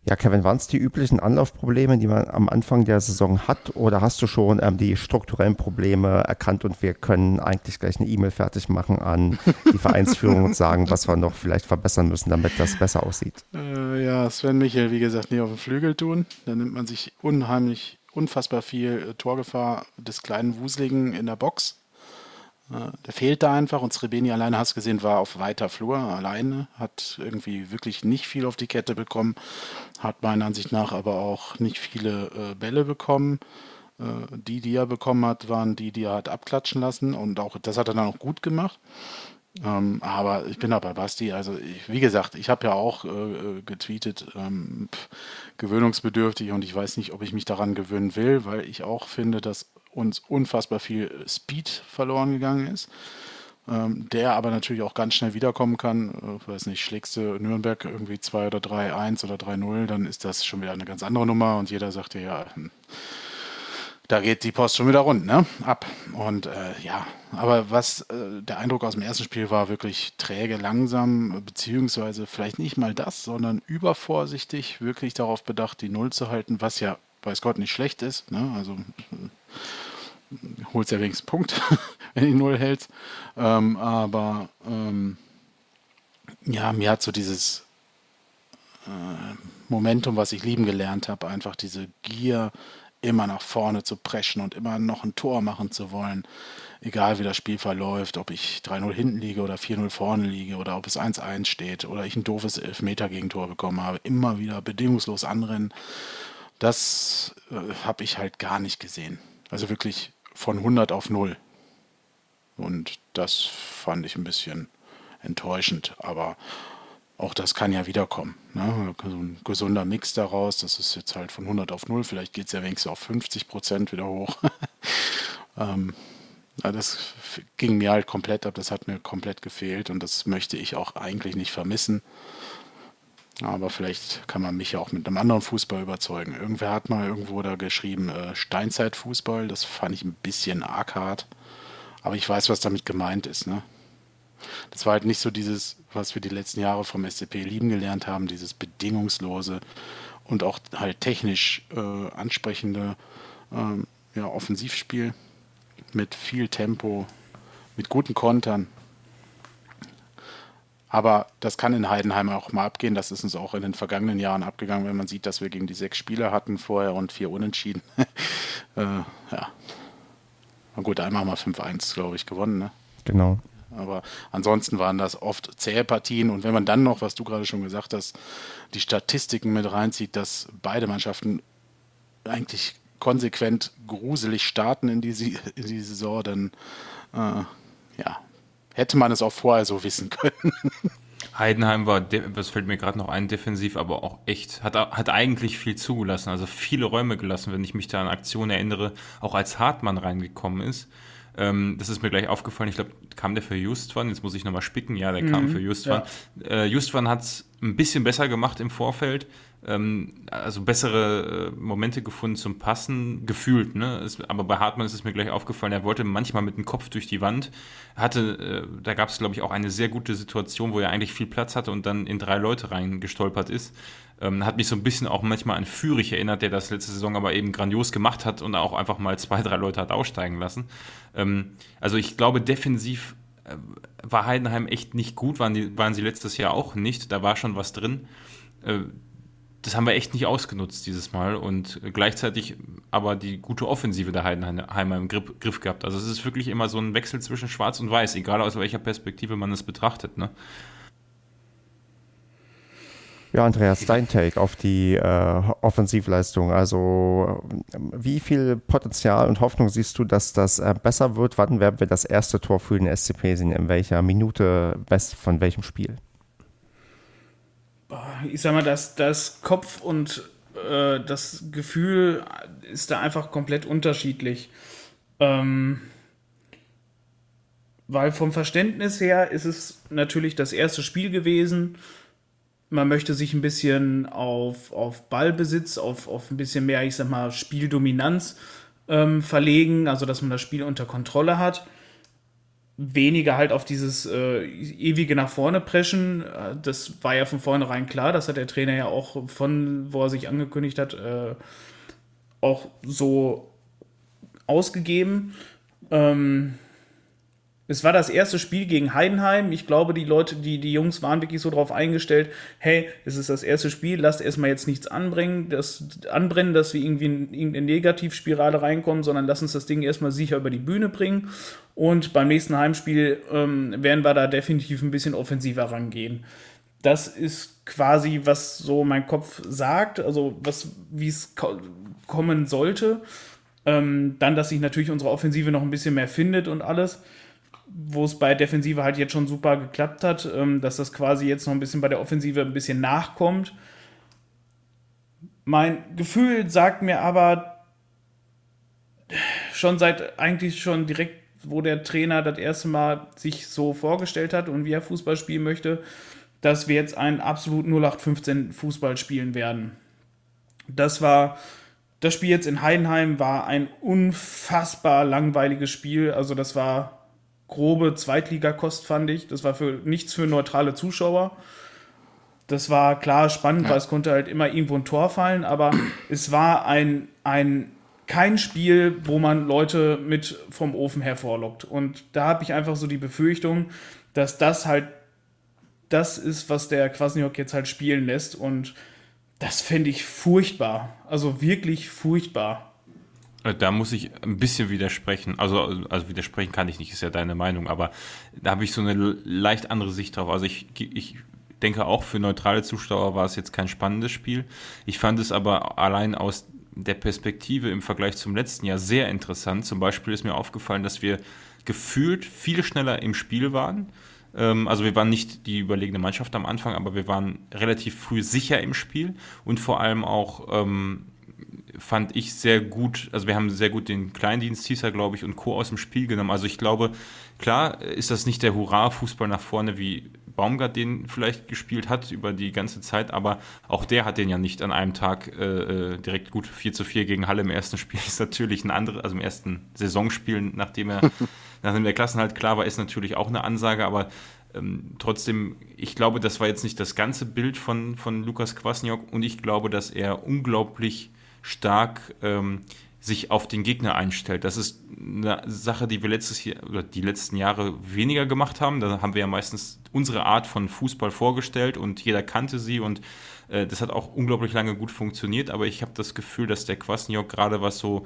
Ja, Kevin, waren es die üblichen Anlaufprobleme, die man am Anfang der Saison hat, oder hast du schon ähm, die strukturellen Probleme erkannt und wir können eigentlich gleich eine E-Mail fertig machen an die Vereinsführung und sagen, was wir noch vielleicht verbessern müssen, damit das besser aussieht? Äh, ja, Sven Michel, wie gesagt, nicht auf dem Flügel tun. Da nimmt man sich unheimlich, unfassbar viel äh, Torgefahr des kleinen Wuseligen in der Box. Der fehlt da einfach und Srebeni alleine, hast gesehen, war auf weiter Flur alleine, hat irgendwie wirklich nicht viel auf die Kette bekommen, hat meiner Ansicht nach aber auch nicht viele äh, Bälle bekommen. Äh, die, die er bekommen hat, waren die, die er hat abklatschen lassen und auch das hat er dann auch gut gemacht. Ähm, aber ich bin da bei Basti. Also, ich, wie gesagt, ich habe ja auch äh, äh getweetet, ähm, pff, gewöhnungsbedürftig und ich weiß nicht, ob ich mich daran gewöhnen will, weil ich auch finde, dass uns unfassbar viel Speed verloren gegangen ist. Ähm, der aber natürlich auch ganz schnell wiederkommen kann. Äh, weiß nicht, schlägst du Nürnberg irgendwie 2 oder 3, 1 oder 3-0, dann ist das schon wieder eine ganz andere Nummer und jeder sagt dir, ja, hm, da geht die Post schon wieder rund, ne? Ab. Und äh, ja, aber was äh, der Eindruck aus dem ersten Spiel war, wirklich träge, langsam, beziehungsweise vielleicht nicht mal das, sondern übervorsichtig, wirklich darauf bedacht, die Null zu halten, was ja, weiß Gott, nicht schlecht ist. Ne? Also holst ja wenigstens Punkt, wenn du die Null hältst. Ähm, aber ähm, ja, mir hat so dieses äh, Momentum, was ich lieben gelernt habe, einfach diese Gier, immer nach vorne zu preschen und immer noch ein Tor machen zu wollen. Egal wie das Spiel verläuft, ob ich 3-0 hinten liege oder 4-0 vorne liege oder ob es 1-1 steht oder ich ein doofes Elfmeter-Gegentor bekommen habe. Immer wieder bedingungslos anrennen. Das äh, habe ich halt gar nicht gesehen. Also wirklich von 100 auf 0. Und das fand ich ein bisschen enttäuschend. Aber auch das kann ja wiederkommen. Ne? So ein gesunder Mix daraus, das ist jetzt halt von 100 auf 0. Vielleicht geht es ja wenigstens auf 50 Prozent wieder hoch. ähm, ja, das ging mir halt komplett ab. Das hat mir komplett gefehlt. Und das möchte ich auch eigentlich nicht vermissen. Aber vielleicht kann man mich ja auch mit einem anderen Fußball überzeugen. Irgendwer hat mal irgendwo da geschrieben, äh, Steinzeitfußball. Das fand ich ein bisschen arg hart. Aber ich weiß, was damit gemeint ist. Ne? Das war halt nicht so dieses, was wir die letzten Jahre vom SCP lieben gelernt haben, dieses bedingungslose und auch halt technisch äh, ansprechende äh, ja, Offensivspiel mit viel Tempo, mit guten Kontern. Aber das kann in Heidenheim auch mal abgehen. Das ist uns auch in den vergangenen Jahren abgegangen, wenn man sieht, dass wir gegen die sechs Spieler hatten vorher und vier Unentschieden. äh, ja. Na gut, einmal haben wir 5-1, glaube ich, gewonnen. Ne? Genau. Aber ansonsten waren das oft zähe Partien. Und wenn man dann noch, was du gerade schon gesagt hast, die Statistiken mit reinzieht, dass beide Mannschaften eigentlich konsequent gruselig starten in die, in die Saison, dann äh, ja, hätte man es auch vorher so wissen können. Heidenheim war, das fällt mir gerade noch ein, defensiv, aber auch echt, hat, hat eigentlich viel zugelassen, also viele Räume gelassen, wenn ich mich da an Aktionen erinnere, auch als Hartmann reingekommen ist. Ähm, das ist mir gleich aufgefallen, ich glaube, kam der für Justwan, jetzt muss ich nochmal spicken, ja, der mhm, kam für Justwan. Ja. Äh, Justwan hat es ein bisschen besser gemacht im Vorfeld, also bessere äh, Momente gefunden zum Passen, gefühlt. Ne? Aber bei Hartmann ist es mir gleich aufgefallen, er wollte manchmal mit dem Kopf durch die Wand. Hatte, äh, da gab es, glaube ich, auch eine sehr gute Situation, wo er eigentlich viel Platz hatte und dann in drei Leute reingestolpert ist. Ähm, hat mich so ein bisschen auch manchmal an Führig erinnert, der das letzte Saison aber eben grandios gemacht hat und auch einfach mal zwei, drei Leute hat aussteigen lassen. Ähm, also ich glaube, defensiv äh, war Heidenheim echt nicht gut, waren, die, waren sie letztes Jahr auch nicht. Da war schon was drin. Das haben wir echt nicht ausgenutzt dieses Mal und gleichzeitig aber die gute Offensive der Heidenheimer im Griff, Griff gehabt. Also es ist wirklich immer so ein Wechsel zwischen Schwarz und Weiß, egal aus welcher Perspektive man es betrachtet. Ne? Ja, Andreas, dein Take auf die äh, Offensivleistung. Also wie viel Potenzial und Hoffnung siehst du, dass das äh, besser wird? Wann werden wir das erste Tor für den SCP sehen? In welcher Minute, von welchem Spiel? Ich sag mal, das, das Kopf und äh, das Gefühl ist da einfach komplett unterschiedlich. Ähm, weil vom Verständnis her ist es natürlich das erste Spiel gewesen man möchte sich ein bisschen auf, auf Ballbesitz, auf, auf ein bisschen mehr, ich sag mal, Spieldominanz ähm, verlegen, also dass man das Spiel unter Kontrolle hat. Weniger halt auf dieses äh, ewige nach vorne preschen. Äh, das war ja von vornherein klar. Das hat der Trainer ja auch von, wo er sich angekündigt hat, äh, auch so ausgegeben. Ähm, es war das erste Spiel gegen Heidenheim. Ich glaube, die Leute, die, die Jungs waren wirklich so darauf eingestellt, hey, es ist das erste Spiel, lasst erstmal jetzt nichts anbringen, das, anbrennen, dass wir irgendwie in irgendeine Negativspirale reinkommen, sondern lass uns das Ding erstmal sicher über die Bühne bringen. Und beim nächsten Heimspiel ähm, werden wir da definitiv ein bisschen offensiver rangehen. Das ist quasi, was so mein Kopf sagt, also was, wie es ko kommen sollte. Ähm, dann, dass sich natürlich unsere Offensive noch ein bisschen mehr findet und alles wo es bei Defensive halt jetzt schon super geklappt hat, ähm, dass das quasi jetzt noch ein bisschen bei der Offensive ein bisschen nachkommt. Mein Gefühl sagt mir aber schon seit eigentlich schon direkt, wo der Trainer das erste Mal sich so vorgestellt hat und wie er Fußball spielen möchte, dass wir jetzt einen absolut 0815 Fußball spielen werden. Das war das Spiel jetzt in Heidenheim war ein unfassbar langweiliges Spiel. Also das war grobe Zweitligakost, fand ich. Das war für nichts für neutrale Zuschauer. Das war klar spannend, ja. weil es konnte halt immer irgendwo ein Tor fallen, aber es war ein, ein kein Spiel, wo man Leute mit vom Ofen hervorlockt. Und da habe ich einfach so die Befürchtung, dass das halt das ist, was der Kwasniok jetzt halt spielen lässt. Und das fände ich furchtbar. Also wirklich furchtbar. Äh, da muss ich ein bisschen widersprechen. Also, also widersprechen kann ich nicht, ist ja deine Meinung, aber da habe ich so eine leicht andere Sicht drauf. Also ich, ich denke auch für neutrale Zuschauer war es jetzt kein spannendes Spiel. Ich fand es aber allein aus der Perspektive im Vergleich zum letzten Jahr sehr interessant. Zum Beispiel ist mir aufgefallen, dass wir gefühlt viel schneller im Spiel waren. Ähm, also wir waren nicht die überlegene Mannschaft am Anfang, aber wir waren relativ früh sicher im Spiel und vor allem auch ähm, fand ich sehr gut, also wir haben sehr gut den Kleindienst Hießer, glaube ich, und Co. aus dem Spiel genommen. Also ich glaube, klar ist das nicht der Hurra-Fußball nach vorne, wie Baumgart den vielleicht gespielt hat über die ganze Zeit, aber auch der hat den ja nicht an einem Tag äh, äh direkt gut 4 zu 4 gegen Halle im ersten Spiel. Ist natürlich ein anderes, also im ersten Saisonspiel, nachdem er, nachdem der Klassenhalt klar war, ist natürlich auch eine Ansage, aber ähm, trotzdem, ich glaube, das war jetzt nicht das ganze Bild von, von Lukas Kwasniok und ich glaube, dass er unglaublich stark ähm, sich auf den Gegner einstellt. Das ist eine Sache, die wir letztes Jahr oder die letzten Jahre weniger gemacht haben. Da haben wir ja meistens unsere Art von Fußball vorgestellt und jeder kannte sie und äh, das hat auch unglaublich lange gut funktioniert. Aber ich habe das Gefühl, dass der Kwasniok gerade was so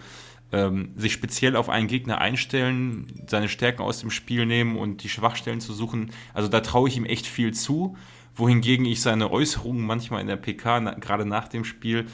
ähm, sich speziell auf einen Gegner einstellen, seine Stärken aus dem Spiel nehmen und die Schwachstellen zu suchen. Also da traue ich ihm echt viel zu wohingegen ich seine Äußerungen manchmal in der PK, na, gerade nach dem Spiel,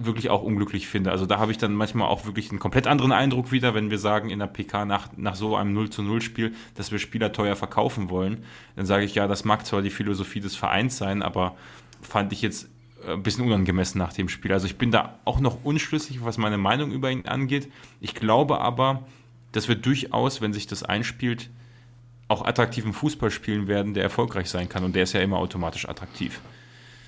wirklich auch unglücklich finde. Also da habe ich dann manchmal auch wirklich einen komplett anderen Eindruck wieder, wenn wir sagen in der PK nach, nach so einem 0 zu 0 Spiel, dass wir Spieler teuer verkaufen wollen. Dann sage ich, ja, das mag zwar die Philosophie des Vereins sein, aber fand ich jetzt äh, ein bisschen unangemessen nach dem Spiel. Also ich bin da auch noch unschlüssig, was meine Meinung über ihn angeht. Ich glaube aber, dass wir durchaus, wenn sich das einspielt, auch attraktiven Fußball spielen werden, der erfolgreich sein kann. Und der ist ja immer automatisch attraktiv.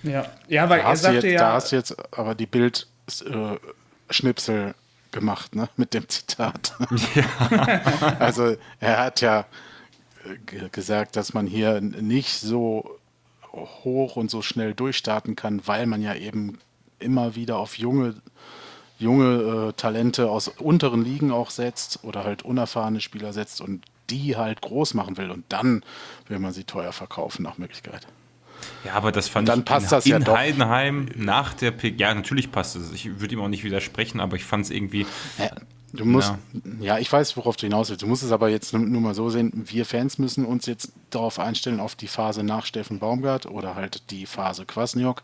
Ja, ja weil da er sagte jetzt, ja. Da hast du jetzt aber die Bildschnipsel äh, gemacht, ne? Mit dem Zitat. Ja. also er hat ja äh, gesagt, dass man hier nicht so hoch und so schnell durchstarten kann, weil man ja eben immer wieder auf junge, junge äh, Talente aus unteren Ligen auch setzt oder halt unerfahrene Spieler setzt und die halt groß machen will. Und dann will man sie teuer verkaufen nach Möglichkeit. Ja, aber das fand dann ich passt in, das ja in Heidenheim nach der P Ja, natürlich passt es. Ich würde ihm auch nicht widersprechen, aber ich fand es irgendwie. Ja, du musst, ja. ja. ich weiß, worauf du hinaus willst. Du musst es aber jetzt nur, nur mal so sehen: Wir Fans müssen uns jetzt darauf einstellen, auf die Phase nach Steffen Baumgart oder halt die Phase Kwasniok.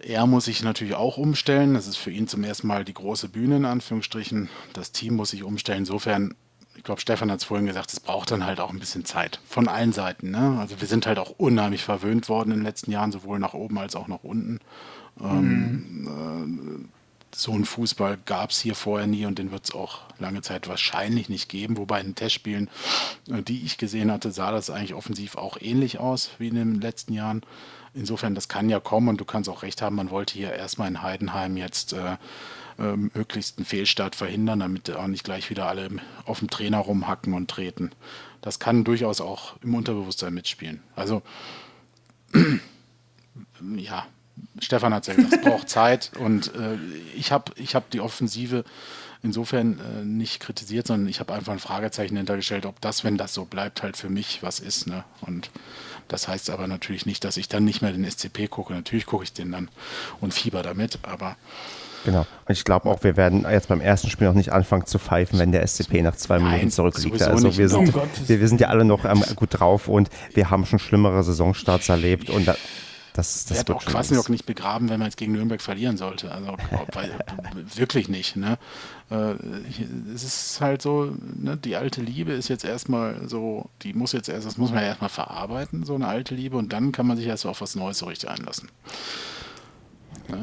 Er muss sich natürlich auch umstellen. Das ist für ihn zum ersten Mal die große Bühne, in Anführungsstrichen. Das Team muss sich umstellen. Insofern ich glaube, Stefan hat es vorhin gesagt, es braucht dann halt auch ein bisschen Zeit. Von allen Seiten. Ne? Also wir sind halt auch unheimlich verwöhnt worden in den letzten Jahren, sowohl nach oben als auch nach unten. Mhm. Ähm, äh, so einen Fußball gab es hier vorher nie und den wird es auch lange Zeit wahrscheinlich nicht geben. Wobei in den Testspielen, äh, die ich gesehen hatte, sah das eigentlich offensiv auch ähnlich aus wie in den letzten Jahren. Insofern, das kann ja kommen und du kannst auch recht haben, man wollte hier erstmal in Heidenheim jetzt äh, äh, möglichst einen Fehlstart verhindern, damit auch nicht gleich wieder alle auf dem Trainer rumhacken und treten. Das kann durchaus auch im Unterbewusstsein mitspielen. Also, ja, Stefan hat es ja gesagt, es braucht Zeit und äh, ich habe ich hab die Offensive insofern äh, nicht kritisiert, sondern ich habe einfach ein Fragezeichen hintergestellt, ob das, wenn das so bleibt, halt für mich was ist. Ne? Und das heißt aber natürlich nicht, dass ich dann nicht mehr den SCP gucke. Natürlich gucke ich den dann und fieber damit, aber Genau. Und ich glaube auch, wir werden jetzt beim ersten Spiel noch nicht anfangen zu pfeifen, wenn der SCP nach zwei Nein, Minuten zurückliegt. Also wir sind, oh wir, wir, sind ja alle noch ähm, gut drauf und wir haben schon schlimmere Saisonstarts erlebt und da, das, das wird auch Quasniok nicht begraben, wenn man jetzt gegen Nürnberg verlieren sollte. Also weil, wirklich nicht. Ne? Äh, es ist halt so, ne, die alte Liebe ist jetzt erstmal so, die muss jetzt erst, das muss man ja erstmal verarbeiten, so eine alte Liebe, und dann kann man sich erst auf was Neues so richtig einlassen.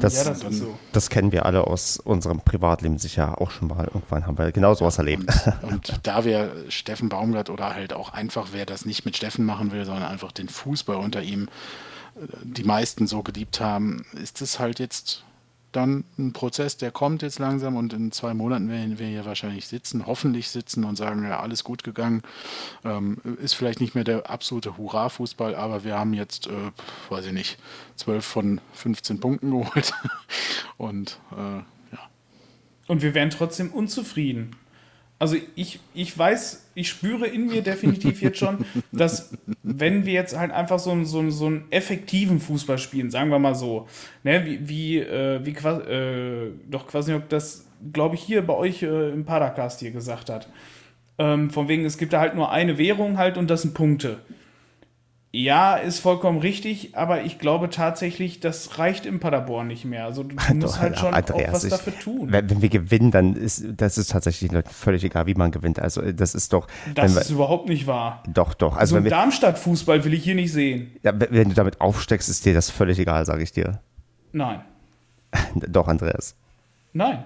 Das, ja, das, so. das, kennen wir alle aus unserem Privatleben sicher auch schon mal. Irgendwann haben wir genau sowas erlebt. Und, und da wir Steffen Baumgart oder halt auch einfach, wer das nicht mit Steffen machen will, sondern einfach den Fußball unter ihm, äh, die meisten so geliebt haben, ist es halt jetzt dann ein Prozess, der kommt jetzt langsam und in zwei Monaten werden wir hier wahrscheinlich sitzen, hoffentlich sitzen und sagen, ja, alles gut gegangen. Ähm, ist vielleicht nicht mehr der absolute Hurra-Fußball, aber wir haben jetzt, äh, weiß ich nicht, 12 von 15 Punkten geholt. und äh, ja. Und wir wären trotzdem unzufrieden. Also ich, ich weiß, ich spüre in mir definitiv jetzt schon, dass wenn wir jetzt halt einfach so, so, so einen effektiven Fußball spielen, sagen wir mal so, ne, wie, wie, äh, wie äh, doch quasi das, glaube ich, hier bei euch äh, im Paracast hier gesagt hat. Ähm, von wegen, es gibt da halt nur eine Währung halt und das sind Punkte. Ja, ist vollkommen richtig, aber ich glaube tatsächlich, das reicht im Paderborn nicht mehr. Also du musst halt schon Andreas, auch was ich, dafür tun. Wenn, wenn, wir gewinnen, dann ist das ist tatsächlich völlig egal, wie man gewinnt. Also das ist doch. Das wir, ist überhaupt nicht wahr. Doch, doch. Also so ein Darmstadt-Fußball will ich hier nicht sehen. Ja, wenn du damit aufsteckst, ist dir das völlig egal, sage ich dir. Nein. doch, Andreas. Nein.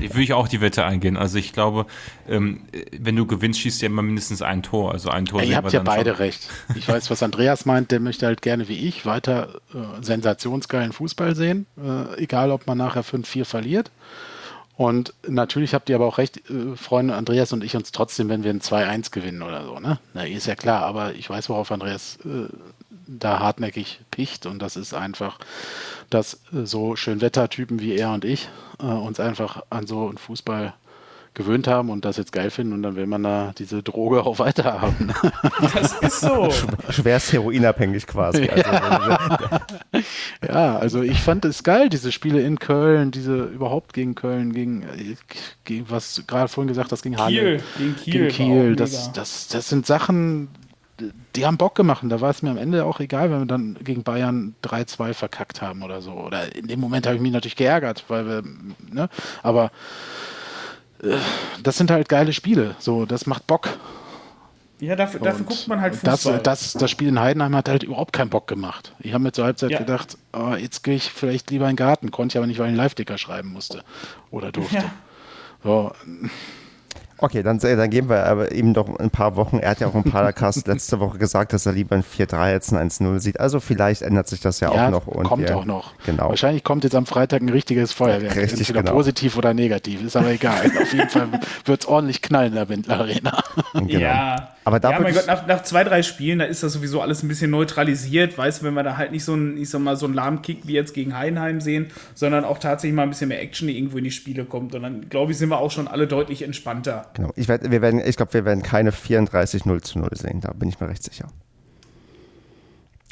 Ich würde ich auch die Wette eingehen. Also ich glaube, ähm, wenn du gewinnst, schießt du ja immer mindestens ein Tor. Also ein Tor. Ja, ihr habt ja beide schon. recht. Ich weiß, was Andreas meint. Der möchte halt gerne wie ich weiter äh, sensationsgeilen Fußball sehen. Äh, egal, ob man nachher 5-4 verliert. Und natürlich habt ihr aber auch recht, äh, Freunde Andreas und ich uns trotzdem, wenn wir ein 2-1 gewinnen oder so. Ne? Na, ist ja klar. Aber ich weiß, worauf Andreas äh, da hartnäckig picht. Und das ist einfach dass äh, so Schönwettertypen wie er und ich äh, uns einfach an so einen Fußball gewöhnt haben und das jetzt geil finden und dann will man da diese Droge auch weiter haben. Das ist so. Schwerst heroinabhängig quasi. Ja. Also, ja, also ich fand es geil, diese Spiele in Köln, diese überhaupt gegen Köln, gegen, gegen was gerade vorhin gesagt hast, gegen Kiel, Halle. Gegen Kiel. Gegen Kiel. Das, das, das sind Sachen, die haben Bock gemacht da war es mir am Ende auch egal, wenn wir dann gegen Bayern 3-2 verkackt haben oder so. Oder in dem Moment habe ich mich natürlich geärgert, weil wir, ne, aber äh, das sind halt geile Spiele. So, das macht Bock. Ja, dafür, dafür guckt man halt Fußball. Das, das, das Spiel in Heidenheim hat halt überhaupt keinen Bock gemacht. Ich habe mir zur Halbzeit ja. gedacht, oh, jetzt gehe ich vielleicht lieber in den Garten. Konnte ich aber nicht, weil ich einen Live-Dicker schreiben musste oder durfte. Ja. So, Okay, dann, dann geben wir aber eben noch ein paar Wochen. Er hat ja auch im Padercast letzte Woche gesagt, dass er lieber ein 4-3 als ein 1-0 sieht. Also vielleicht ändert sich das ja, ja auch noch. Und kommt wir, auch noch. Genau. Wahrscheinlich kommt jetzt am Freitag ein richtiges Feuerwerk. Richtig, Entweder genau. positiv oder negativ. Ist aber egal. Auf jeden Fall wird es ordentlich knallen in der Windler Arena. Genau. Ja. Aber da ja, mein Gott, nach, nach, zwei, drei Spielen, da ist das sowieso alles ein bisschen neutralisiert. Weißt du, wenn wir da halt nicht so einen, ich sag mal, so einen lahmen Kick wie jetzt gegen Heidenheim sehen, sondern auch tatsächlich mal ein bisschen mehr Action, die irgendwo in die Spiele kommt. Und dann, glaube ich, sind wir auch schon alle deutlich entspannter. Genau. Ich, werd, wir werden, ich glaube, wir werden keine 34 0 zu 0 sehen. Da bin ich mir recht sicher.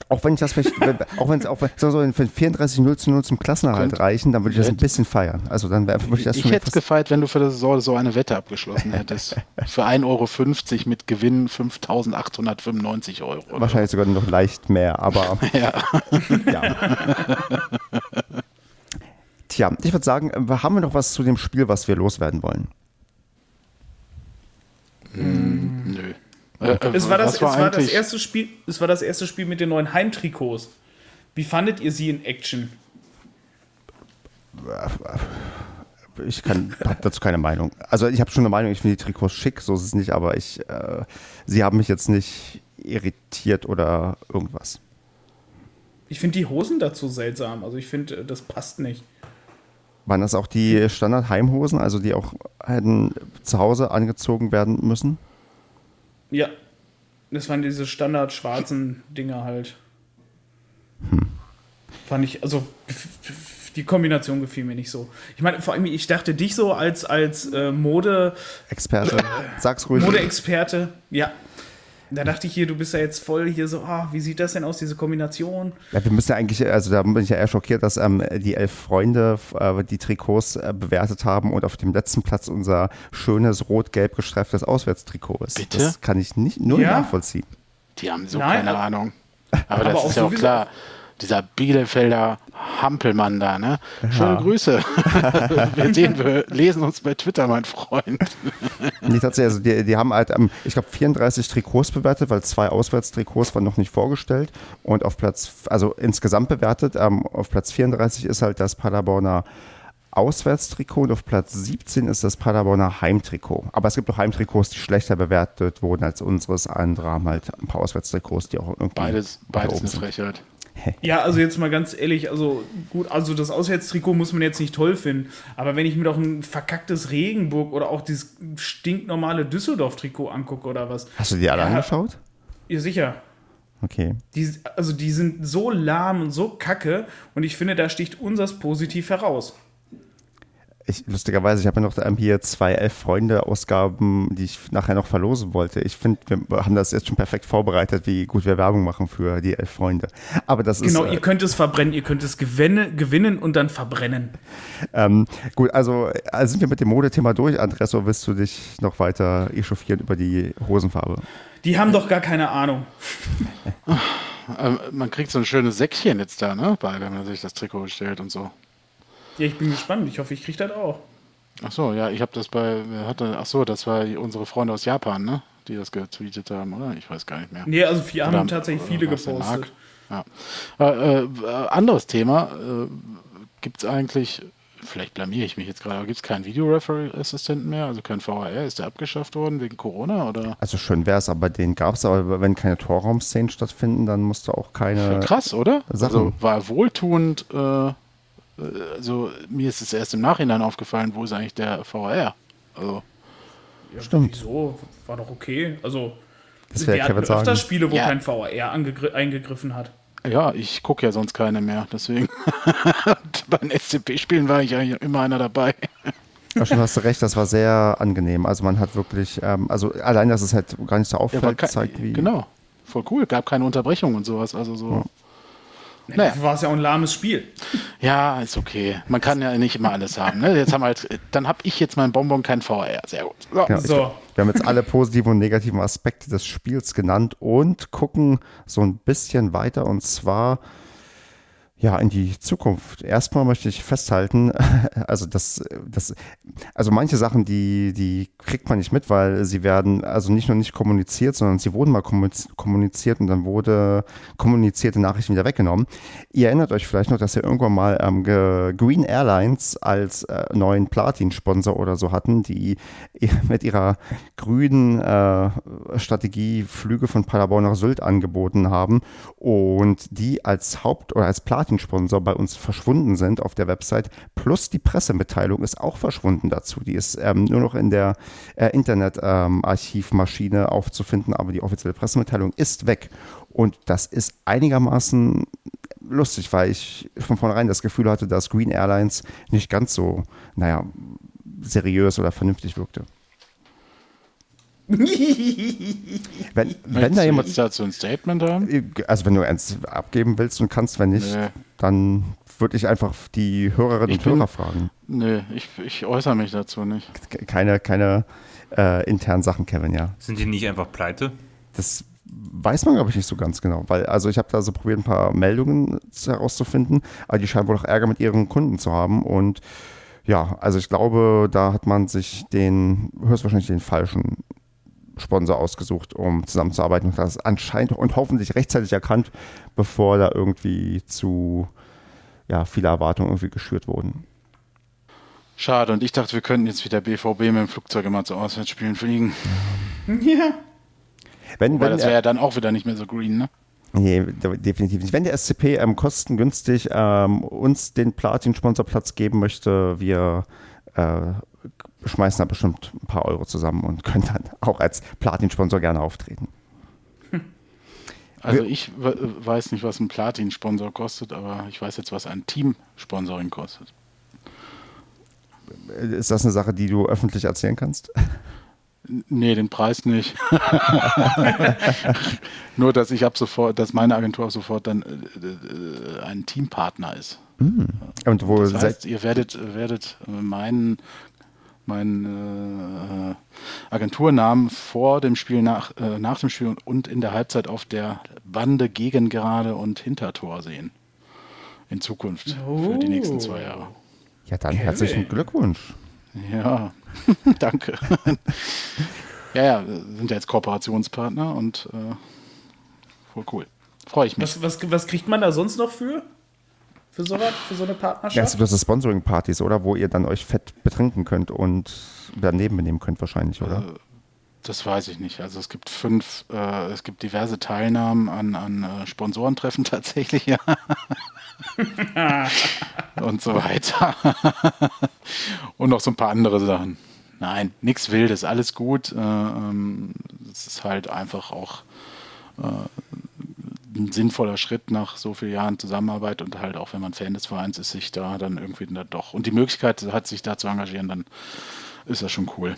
Auch wenn ich das vielleicht, auch wenn es auch so, so 34 0 zu 0 zum Klassenerhalt reichen, dann würde ich das ein bisschen feiern. Also dann würde ich das Ich hätte es gefeiert, wenn du für das Saison so eine Wette abgeschlossen hättest. für 1,50 Euro mit Gewinn 5.895 Euro. Wahrscheinlich sogar noch leicht mehr, aber ja. ja. Tja, ich würde sagen, haben wir noch was zu dem Spiel, was wir loswerden wollen? Hm, nö. Äh, es war, das, es, war das erste Spiel, es war das erste Spiel mit den neuen Heimtrikots. Wie fandet ihr sie in Action? Ich habe dazu keine Meinung. Also ich habe schon eine Meinung, ich finde die Trikots schick, so ist es nicht, aber ich, äh, sie haben mich jetzt nicht irritiert oder irgendwas. Ich finde die Hosen dazu seltsam. Also ich finde, äh, das passt nicht. Waren das auch die Standard-Heimhosen, also die auch hätten zu Hause angezogen werden müssen? Ja, das waren diese standard schwarzen Dinger halt. Hm. Fand ich, also die Kombination gefiel mir nicht so. Ich meine, vor allem, ich dachte dich so als, als äh, Mode. Experte. Äh, Sag's ruhig. Mode-Experte, ja. Da dachte ich hier, du bist ja jetzt voll hier so, ah, wie sieht das denn aus, diese Kombination? Ja, wir müssen ja eigentlich, also da bin ich ja eher schockiert, dass ähm, die elf Freunde äh, die Trikots äh, bewertet haben und auf dem letzten Platz unser schönes rot-gelb gestreiftes Auswärtstrikot ist. Bitte? Das kann ich nicht nur ja? nachvollziehen. Die haben so Nein, keine Ahnung. Aber, aber das ist ja auch klar dieser Bielefelder Hampelmann da, ne? Ja. Schöne Grüße. wir sehen, wir lesen uns bei Twitter, mein Freund. nee, tatsächlich, also die, die haben halt, ähm, ich glaube, 34 Trikots bewertet, weil zwei Auswärtstrikots waren noch nicht vorgestellt. Und auf Platz, also insgesamt bewertet, ähm, auf Platz 34 ist halt das Paderborner Auswärtstrikot und auf Platz 17 ist das Paderborner Heimtrikot. Aber es gibt auch Heimtrikots, die schlechter bewertet wurden als unseres. Andere haben halt ein paar Auswärtstrikots, die auch irgendwie. Beides, beides eine Frechheit. Ja, also jetzt mal ganz ehrlich, also gut, also das Auswärtstrikot muss man jetzt nicht toll finden, aber wenn ich mir doch ein verkacktes Regenburg oder auch dieses stinknormale Düsseldorf-Trikot angucke oder was. Hast du die alle ja, angeschaut? Ja, sicher. Okay. Die, also die sind so lahm und so kacke und ich finde, da sticht unseres positiv heraus. Ich, lustigerweise, ich habe ja noch hier zwei Elf-Freunde-Ausgaben, die ich nachher noch verlosen wollte. Ich finde, wir haben das jetzt schon perfekt vorbereitet, wie gut wir Werbung machen für die Elf-Freunde. Aber das genau, ist. Genau, ihr könnt es verbrennen, ihr könnt es gewinne, gewinnen und dann verbrennen. Ähm, gut, also, also sind wir mit dem Modethema durch. Andres, oder willst du dich noch weiter echauffieren über die Hosenfarbe? Die haben doch gar keine Ahnung. Ähm, man kriegt so ein schönes Säckchen jetzt da, ne? Bei, wenn man sich das Trikot bestellt und so. Ja, ich bin gespannt. Ich hoffe, ich kriege das auch. Ach so, ja, ich habe das bei, hatte, ach so, das war unsere Freunde aus Japan, ne? Die das getweetet haben, oder? Ich weiß gar nicht mehr. Nee, also wir haben tatsächlich viele gepostet. Ja. Äh, äh, anderes Thema. Äh, gibt es eigentlich, vielleicht blamiere ich mich jetzt gerade, aber gibt es keinen Video-Referee-Assistenten mehr? Also kein VHR? Ist der abgeschafft worden wegen Corona? Oder? Also schön wäre es, aber den gab es. Aber wenn keine Torraumszenen stattfinden, dann musst du auch keine. Krass, oder? Sachen. Also war wohltuend. Äh, also mir ist es erst im Nachhinein aufgefallen, wo ist eigentlich der VR? Also. Ja, Stimmt. Wieso? War doch okay. Also, das wir hatten öfter sagen. Spiele, wo ja. kein VR eingegriffen hat. Ja, ich gucke ja sonst keine mehr, deswegen. bei den SCP-Spielen war ich eigentlich immer einer dabei. Ja, schon hast du recht, das war sehr angenehm. Also man hat wirklich, ähm, also allein, dass es halt gar nicht so auffällt, ja, zeigt wie. Genau, voll cool, gab keine Unterbrechung und sowas. Also so. Ja. Naja. War es ja auch ein lahmes Spiel. Ja, ist okay. Man kann ja nicht immer alles haben. Ne? Jetzt haben halt, dann habe ich jetzt mein Bonbon kein VR. Sehr gut. So. Ja, so. Wir haben jetzt alle positiven und negativen Aspekte des Spiels genannt und gucken so ein bisschen weiter. Und zwar ja, in die Zukunft. Erstmal möchte ich festhalten, also das, das, also manche Sachen, die, die kriegt man nicht mit, weil sie werden also nicht nur nicht kommuniziert, sondern sie wurden mal kommuniziert und dann wurde kommunizierte Nachrichten wieder weggenommen. Ihr erinnert euch vielleicht noch, dass wir irgendwann mal ähm, Green Airlines als äh, neuen Platin-Sponsor oder so hatten, die mit ihrer grünen äh, Strategie Flüge von Paderborn nach Sylt angeboten haben und die als Haupt- oder als Platin Markensponsor bei uns verschwunden sind auf der Website. Plus die Pressemitteilung ist auch verschwunden dazu. Die ist ähm, nur noch in der äh, Internetarchivmaschine ähm, aufzufinden, aber die offizielle Pressemitteilung ist weg. Und das ist einigermaßen lustig, weil ich von vornherein das Gefühl hatte, dass Green Airlines nicht ganz so, naja, seriös oder vernünftig wirkte. Wenn, wenn da jemand dazu ein Statement haben? Also wenn du eins abgeben willst und kannst, wenn nicht, nee. dann würde ich einfach die Hörerinnen ich und bin, Hörer fragen. Nee, ich, ich äußere mich dazu nicht. Keine, keine äh, internen Sachen, Kevin, ja. Sind die nicht einfach pleite? Das weiß man, glaube ich, nicht so ganz genau. Weil, also ich habe da so probiert, ein paar Meldungen herauszufinden, aber die scheinen wohl auch Ärger mit ihren Kunden zu haben und ja, also ich glaube, da hat man sich den, höchstwahrscheinlich den falschen Sponsor ausgesucht, um zusammenzuarbeiten und das anscheinend und hoffentlich rechtzeitig erkannt, bevor da irgendwie zu ja, viele Erwartungen irgendwie geschürt wurden. Schade, und ich dachte, wir könnten jetzt wieder BVB mit dem Flugzeug immer zu Auswärtsspielen fliegen. Ja. Wenn, Weil das wäre ja dann auch wieder nicht mehr so green, ne? Nee, definitiv nicht. Wenn der SCP ähm, kostengünstig ähm, uns den Platin-Sponsorplatz geben möchte, wir äh, schmeißen da bestimmt ein paar Euro zusammen und können dann auch als Platin-Sponsor gerne auftreten. Also ich weiß nicht, was ein Platin-Sponsor kostet, aber ich weiß jetzt, was ein Team-Sponsoring kostet. Ist das eine Sache, die du öffentlich erzählen kannst? Nee, den Preis nicht. Nur, dass ich ab sofort, dass meine Agentur ab sofort dann äh, äh ein Teampartner ist. Mm. Und wo das heißt, ihr werdet, werdet meinen meinen äh, Agenturnamen vor dem Spiel, nach, äh, nach dem Spiel und in der Halbzeit auf der Bande gegen Gerade und Hintertor sehen. In Zukunft oh. für die nächsten zwei oh. Jahre. Ja, dann okay. herzlichen Glückwunsch. Ja, danke. ja, ja, wir sind ja jetzt Kooperationspartner und äh, voll cool. Freue ich mich. Was, was, was kriegt man da sonst noch für? Für so, für so eine Partnerschaft? Ja, das ist Sponsoring-Partys, oder? Wo ihr dann euch fett betrinken könnt und daneben benehmen könnt wahrscheinlich, oder? Äh, das weiß ich nicht. Also es gibt fünf, äh, es gibt diverse Teilnahmen an, an äh, Sponsorentreffen tatsächlich, ja. und so weiter. und noch so ein paar andere Sachen. Nein, nichts Wildes, alles gut. Äh, ähm, es ist halt einfach auch ein sinnvoller Schritt nach so vielen Jahren Zusammenarbeit und halt auch wenn man Fan des Vereins ist, sich da dann irgendwie da doch und die Möglichkeit hat, sich da zu engagieren, dann ist das schon cool.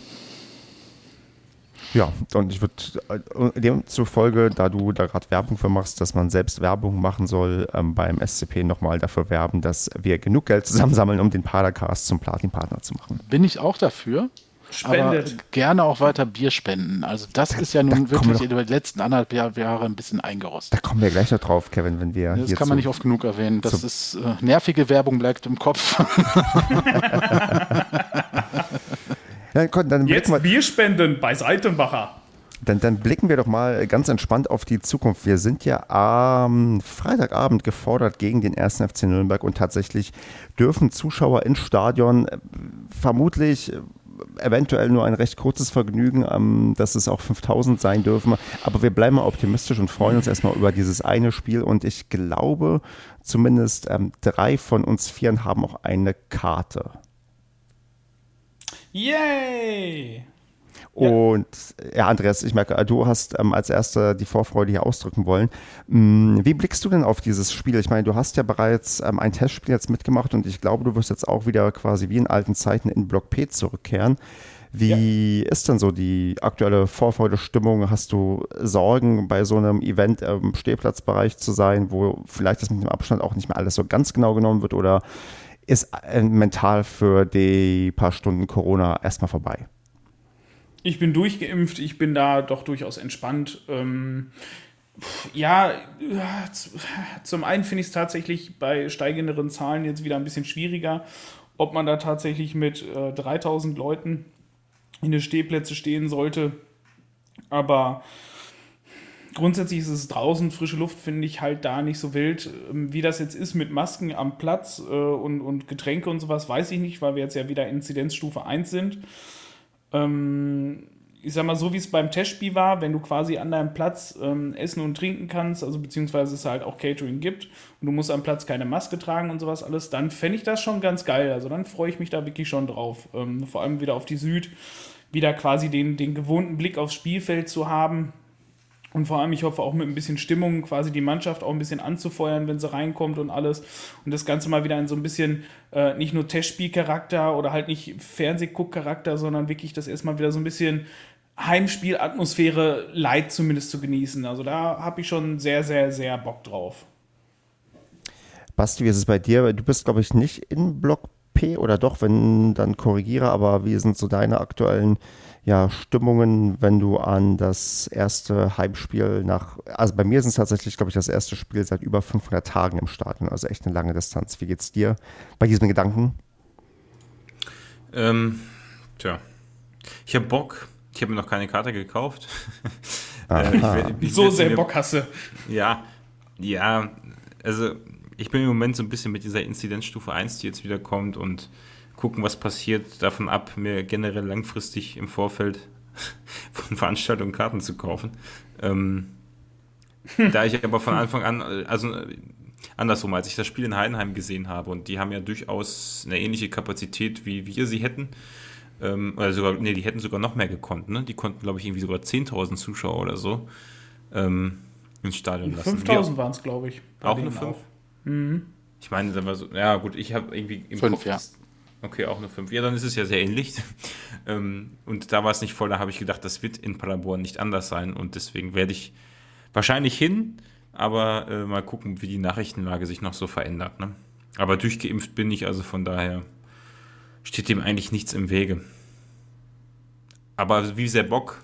Ja, und ich würde äh, demzufolge, da du da gerade Werbung für machst, dass man selbst Werbung machen soll, ähm, beim SCP nochmal dafür werben, dass wir genug Geld zusammensammeln, um den Padercast zum Platin-Partner zu machen. Bin ich auch dafür. Spendet. Aber gerne auch weiter Bier spenden. Also das da, ist ja nun wirklich über die letzten anderthalb Jahre ein bisschen eingerostet. Da kommen wir gleich noch drauf, Kevin, wenn wir. Das kann man nicht oft genug erwähnen. Das ist äh, nervige Werbung bleibt im Kopf. dann, dann Jetzt wir, Bier spenden bei Seitenbacher. Dann, dann, blicken wir doch mal ganz entspannt auf die Zukunft. Wir sind ja am Freitagabend gefordert gegen den 1. FC Nürnberg und tatsächlich dürfen Zuschauer ins Stadion äh, vermutlich eventuell nur ein recht kurzes Vergnügen, ähm, dass es auch 5000 sein dürfen. Aber wir bleiben mal optimistisch und freuen uns erstmal über dieses eine Spiel. Und ich glaube, zumindest ähm, drei von uns Vieren haben auch eine Karte. Yay! Und ja, Andreas, ich merke, du hast ähm, als Erster die Vorfreude hier ausdrücken wollen. Hm, wie blickst du denn auf dieses Spiel? Ich meine, du hast ja bereits ähm, ein Testspiel jetzt mitgemacht und ich glaube, du wirst jetzt auch wieder quasi wie in alten Zeiten in Block P zurückkehren. Wie ja. ist denn so die aktuelle Vorfreude-Stimmung? Hast du Sorgen, bei so einem Event im Stehplatzbereich zu sein, wo vielleicht das mit dem Abstand auch nicht mehr alles so ganz genau genommen wird? Oder ist äh, mental für die paar Stunden Corona erstmal vorbei? Ich bin durchgeimpft, ich bin da doch durchaus entspannt. Ähm, ja, zum einen finde ich es tatsächlich bei steigenderen Zahlen jetzt wieder ein bisschen schwieriger, ob man da tatsächlich mit äh, 3000 Leuten in den Stehplätze stehen sollte. Aber grundsätzlich ist es draußen, frische Luft finde ich halt da nicht so wild. Ähm, wie das jetzt ist mit Masken am Platz äh, und, und Getränke und sowas, weiß ich nicht, weil wir jetzt ja wieder Inzidenzstufe 1 sind. Ähm, ich sag mal, so wie es beim Testspiel war, wenn du quasi an deinem Platz ähm, essen und trinken kannst, also beziehungsweise es halt auch Catering gibt und du musst am Platz keine Maske tragen und sowas alles, dann fände ich das schon ganz geil. Also dann freue ich mich da wirklich schon drauf. Ähm, vor allem wieder auf die Süd, wieder quasi den, den gewohnten Blick aufs Spielfeld zu haben. Und vor allem, ich hoffe auch mit ein bisschen Stimmung quasi die Mannschaft auch ein bisschen anzufeuern, wenn sie reinkommt und alles. Und das Ganze mal wieder in so ein bisschen äh, nicht nur Testspielcharakter oder halt nicht Fernsehguckcharakter, sondern wirklich das erstmal wieder so ein bisschen Heimspielatmosphäre light zumindest zu genießen. Also da habe ich schon sehr, sehr, sehr Bock drauf. Basti, wie ist es bei dir? Du bist, glaube ich, nicht in Block P oder doch, wenn dann korrigiere, aber wie sind so deine aktuellen ja, Stimmungen, wenn du an das erste Heimspiel nach, also bei mir sind es tatsächlich, glaube ich, das erste Spiel seit über 500 Tagen im Stadion, also echt eine lange Distanz. Wie geht's dir bei diesem Gedanken? Ähm, tja, ich habe Bock. Ich habe mir noch keine Karte gekauft. äh, ich, ich, so sehr mir, Bock hasse. Ja, ja, also ich bin im Moment so ein bisschen mit dieser Inzidenzstufe 1, die jetzt wieder kommt und gucken, was passiert, davon ab, mir generell langfristig im Vorfeld von Veranstaltungen Karten zu kaufen. Ähm, da ich aber von Anfang an, also andersrum, als ich das Spiel in Heidenheim gesehen habe und die haben ja durchaus eine ähnliche Kapazität, wie wir sie hätten. Ähm, oder sogar, nee, die hätten sogar noch mehr gekonnt, ne? Die konnten, glaube ich, irgendwie sogar 10.000 Zuschauer oder so ähm, ins Stadion lassen. 5.000 waren es, glaube ich. Auch nur 5? Mhm. Ich meine, da war so, ja gut, ich habe irgendwie im fünf, Kopf, ja. Okay, auch nur fünf. Ja, dann ist es ja sehr ähnlich. Ähm, und da war es nicht voll, da habe ich gedacht, das wird in Paderborn nicht anders sein und deswegen werde ich wahrscheinlich hin, aber äh, mal gucken, wie die Nachrichtenlage sich noch so verändert. Ne? Aber durchgeimpft bin ich, also von daher steht dem eigentlich nichts im Wege. Aber wie sehr Bock?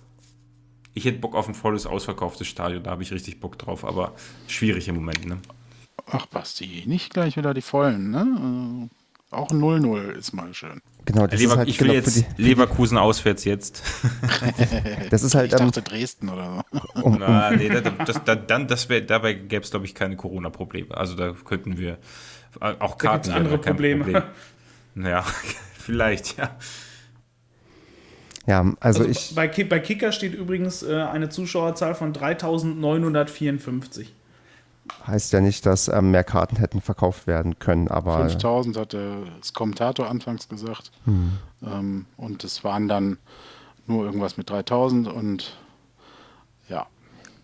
Ich hätte Bock auf ein volles, ausverkauftes Stadion, da habe ich richtig Bock drauf, aber schwierig im Moment. Ne? Ach, Basti, nicht gleich wieder die Vollen, ne? Auch 0-0 ist mal schön. Genau, das Lever ist halt ich will genau jetzt die, Leverkusen auswärts jetzt. das ist halt. Ich dachte ähm, Dresden oder so. Um, um. Na, nee, das, das, dann, das wär, dabei gäbe es, glaube ich, keine Corona-Probleme. Also da könnten wir auch Karten. Da andere Probleme. Problem. Ja, vielleicht, ja. Ja, also, also ich. Bei, bei Kicker steht übrigens äh, eine Zuschauerzahl von 3954 heißt ja nicht, dass ähm, mehr Karten hätten verkauft werden können, aber. 5000 hat der Kommentator anfangs gesagt. Hm. Ähm, und es waren dann nur irgendwas mit 3000 und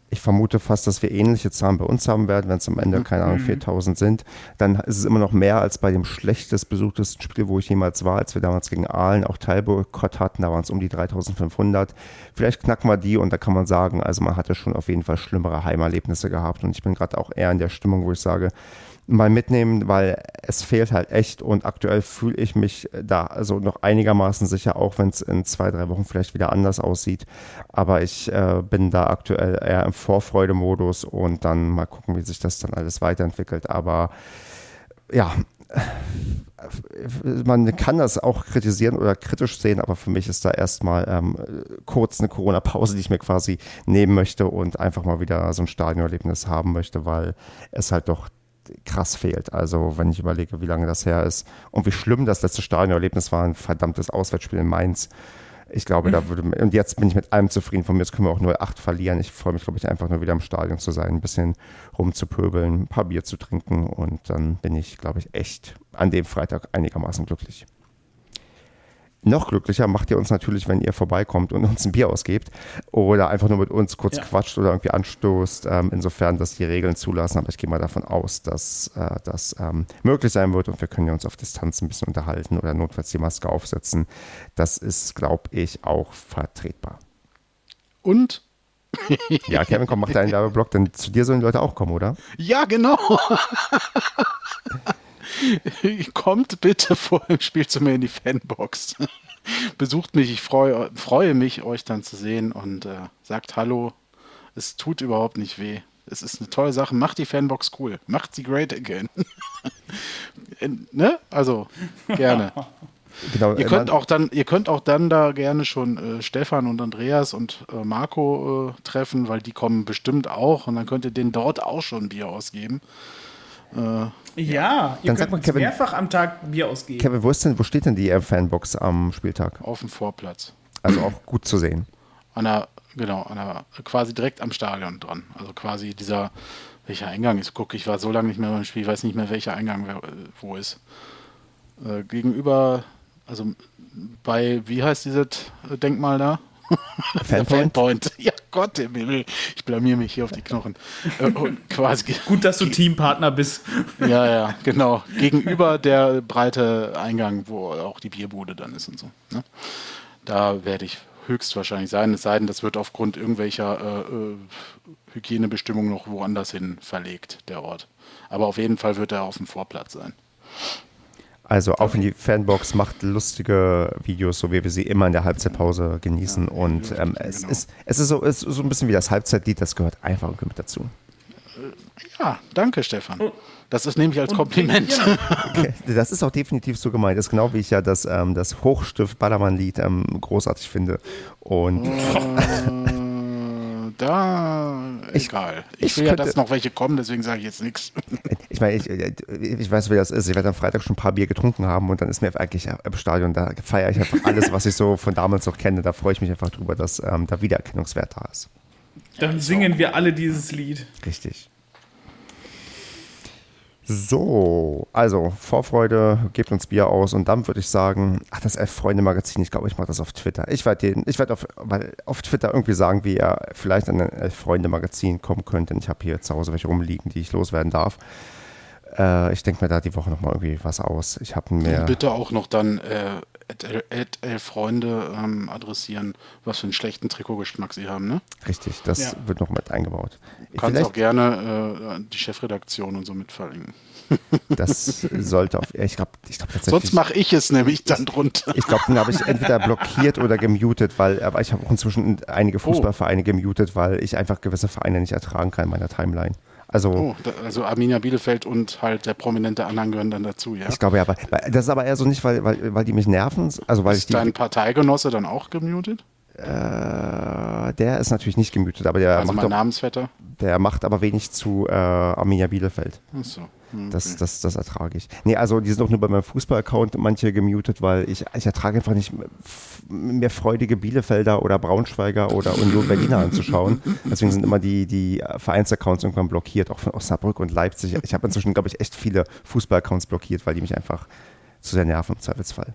ich vermute fast, dass wir ähnliche Zahlen bei uns haben werden, wenn es am Ende, keine Ahnung, 4000 mhm. sind. Dann ist es immer noch mehr als bei dem schlechtest besuchtesten Spiel, wo ich jemals war, als wir damals gegen Aalen auch Teilboykott hatten. Da waren es um die 3500. Vielleicht knacken wir die und da kann man sagen, also man hatte schon auf jeden Fall schlimmere Heimerlebnisse gehabt. Und ich bin gerade auch eher in der Stimmung, wo ich sage, mal mitnehmen, weil es fehlt halt echt und aktuell fühle ich mich da also noch einigermaßen sicher, auch wenn es in zwei, drei Wochen vielleicht wieder anders aussieht. Aber ich äh, bin da aktuell eher im Vorfreudemodus und dann mal gucken, wie sich das dann alles weiterentwickelt. Aber ja, man kann das auch kritisieren oder kritisch sehen, aber für mich ist da erstmal ähm, kurz eine Corona-Pause, die ich mir quasi nehmen möchte und einfach mal wieder so ein Stadionerlebnis haben möchte, weil es halt doch krass fehlt. Also wenn ich überlege, wie lange das her ist und wie schlimm das letzte Stadionerlebnis war, ein verdammtes Auswärtsspiel in Mainz. Ich glaube, da würde und jetzt bin ich mit allem zufrieden. Von mir jetzt können wir auch 0-8 verlieren. Ich freue mich, glaube ich, einfach nur wieder im Stadion zu sein, ein bisschen rumzupöbeln, ein paar Bier zu trinken und dann bin ich, glaube ich, echt an dem Freitag einigermaßen glücklich. Noch glücklicher macht ihr uns natürlich, wenn ihr vorbeikommt und uns ein Bier ausgebt oder einfach nur mit uns kurz Ja. quatscht oder irgendwie anstoßt, ähm, insofern das die Regeln zulassen. Aber ich gehe mal davon aus, dass äh, das ähm, möglich sein wird und wir können ja uns auf Distanz ein bisschen unterhalten oder notfalls die Maske aufsetzen. Das ist, glaube ich, auch vertretbar. Und Ja, Kevin, komm, mach deinen Werbeblock, denn zu dir sollen die Leute auch kommen, oder? Ja, genau. Kommt bitte vor dem Spiel zu mir in die Fanbox. Besucht mich, ich freue, freue mich, euch dann zu sehen und äh, sagt Hallo. Es tut überhaupt nicht weh. Es ist eine tolle Sache. Macht die Fanbox cool. Macht sie great again. ne? Also, gerne. Genau, Ihr äh, könnt auch dann, ihr könnt auch dann da gerne schon äh, Stefan und Andreas und äh, Marco äh, treffen, weil die kommen bestimmt auch und dann könnt ihr denen dort auch schon ein Bier ausgeben. Ja, ihr könnt mal, uns Kevin- mehrfach am Tag Bier ausgeben. Kevin, wo, ist denn, wo steht denn die äh, Fanbox am Spieltag? Auf dem Vorplatz. Also auch gut zu sehen. An der, genau, an der, quasi direkt am Stadion dran. Also quasi dieser, welcher Eingang ist? Guck, ich war so lange nicht mehr beim Spiel, ich weiß nicht mehr, welcher Eingang äh, wo ist. Äh, gegenüber, also bei, wie heißt dieses äh, Denkmal da? Der Fanpoint? Fanpoint. Ja, Gott im Himmel. Ich blamier mich hier auf die Knochen. Äh, und quasi, Gut, dass du Teampartner bist. ja, ja, genau. Gegenüber der breite Eingang, wo auch die Bierbude dann ist und so. Ne? Da werde ich höchstwahrscheinlich sein, es sei denn, das wird aufgrund irgendwelcher äh, äh, Hygienebestimmungen noch woanders hin verlegt, der Ort. Aber auf jeden Fall wird er auf dem Vorplatz sein. Also auf in die Fanbox, macht lustige Videos, so wie wir sie immer in der Halbzeitpause genießen. und ähm, es, genau. ist, es ist so, es ist so ein bisschen wie das Halbzeitlied, das gehört einfach irgendwie mit dazu. Ja, danke, Stefan. Das ist nämlich als Und- Kompliment. Ja. Okay, Das ist auch definitiv so gemeint. Das ist genau wie ich ja das, ähm, das Hochstift-Ballermann-Lied ähm, großartig finde. Und Äh, da, Ich- egal. Ich, ich will ja, könnte- dass noch welche kommen, deswegen sage ich jetzt nichts. ich meine, ich, ich weiß, wie das ist. Ich werde am Freitag schon ein paar Bier getrunken haben und dann ist mir eigentlich im Stadion, da feiere ich einfach alles, was ich so von damals noch kenne. Da freue ich mich einfach drüber, dass ähm, da Wiedererkennungswert da ist. Dann singen wir alle dieses Lied. Richtig. So, also Vorfreude, gebt uns Bier aus und dann würde ich sagen, ach, das Elf-Freunde-Magazin, ich glaube, ich mache das auf Twitter. Ich werde den, ich werde auf, auf Twitter irgendwie sagen, wie ihr vielleicht an ein Elf-Freunde-Magazin kommen könnt, denn ich habe hier zu Hause welche rumliegen, die ich loswerden darf. Äh, ich denke mir da die Woche nochmal irgendwie was aus. Ich habe mir. Bitte auch noch dann äh, at, elf Freunde ähm, adressieren, was für einen schlechten Trikotgeschmack sie haben. Ne? Richtig, das Ja. wird noch mit eingebaut. Du kannst auch gerne äh, die Chefredaktion und so mit verlinken. Das sollte auf. Ich glaube, ich glaube tatsächlich. Sonst mache ich es nämlich dann drunter. Ich glaube, den habe ich entweder blockiert oder gemutet, weil aber ich habe auch inzwischen einige Fußballvereine gemutet, weil ich einfach gewisse Vereine nicht ertragen kann in meiner Timeline. Also Oh, da, also Arminia Bielefeld und halt der prominente Anhang gehören dann dazu, ja? ich glaube ja, aber das ist aber eher so nicht, weil, weil, weil die mich nerven, also weil ich Ist die, dein Parteigenosse dann auch gemutet? äh, der ist natürlich nicht gemutet, aber der Also macht mein Namensvetter? der macht aber wenig zu äh, Arminia Bielefeld. Achso. Hm, Das, okay. das, das ertrage ich. Nee, also die sind auch nur bei meinem Fußball-Account manche gemutet, weil ich, ich ertrage einfach nicht mehr freudige Bielefelder oder Braunschweiger oder Union Berliner anzuschauen. Deswegen sind immer die, die Vereinsaccounts irgendwann blockiert, auch von Osnabrück und Leipzig. Ich habe inzwischen, glaube ich, echt viele Fußball-Accounts blockiert, weil die mich einfach zu sehr nerven im Zweifelsfall.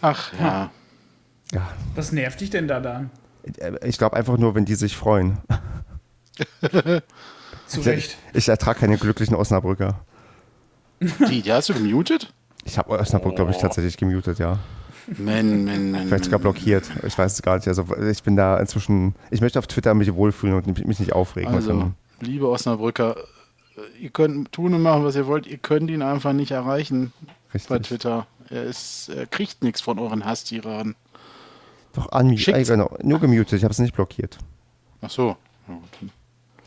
Ach ja. Ja, Was nervt dich denn da dann? ich glaube einfach nur, wenn die sich freuen. Zu Recht. Ich ertrage keine glücklichen Osnabrücker. Die, die hast du gemutet? Ich habe Osnabrück, glaube ich, tatsächlich gemutet, ja. Men, men, men. Vielleicht sogar blockiert. Ich weiß es gar nicht. Also ich bin da inzwischen, ich möchte auf Twitter mich wohlfühlen und mich nicht aufregen. Also, Und liebe Osnabrücker, äh, ihr könnt tun und machen, was ihr wollt. Ihr könnt ihn einfach nicht erreichen Richtig. bei Twitter. Er, ist, er kriegt nichts von euren Hasstiraden. Doch unmute. Äh, genau, nur gemutet, ich habe es nicht blockiert. Ach so. Ja, gut.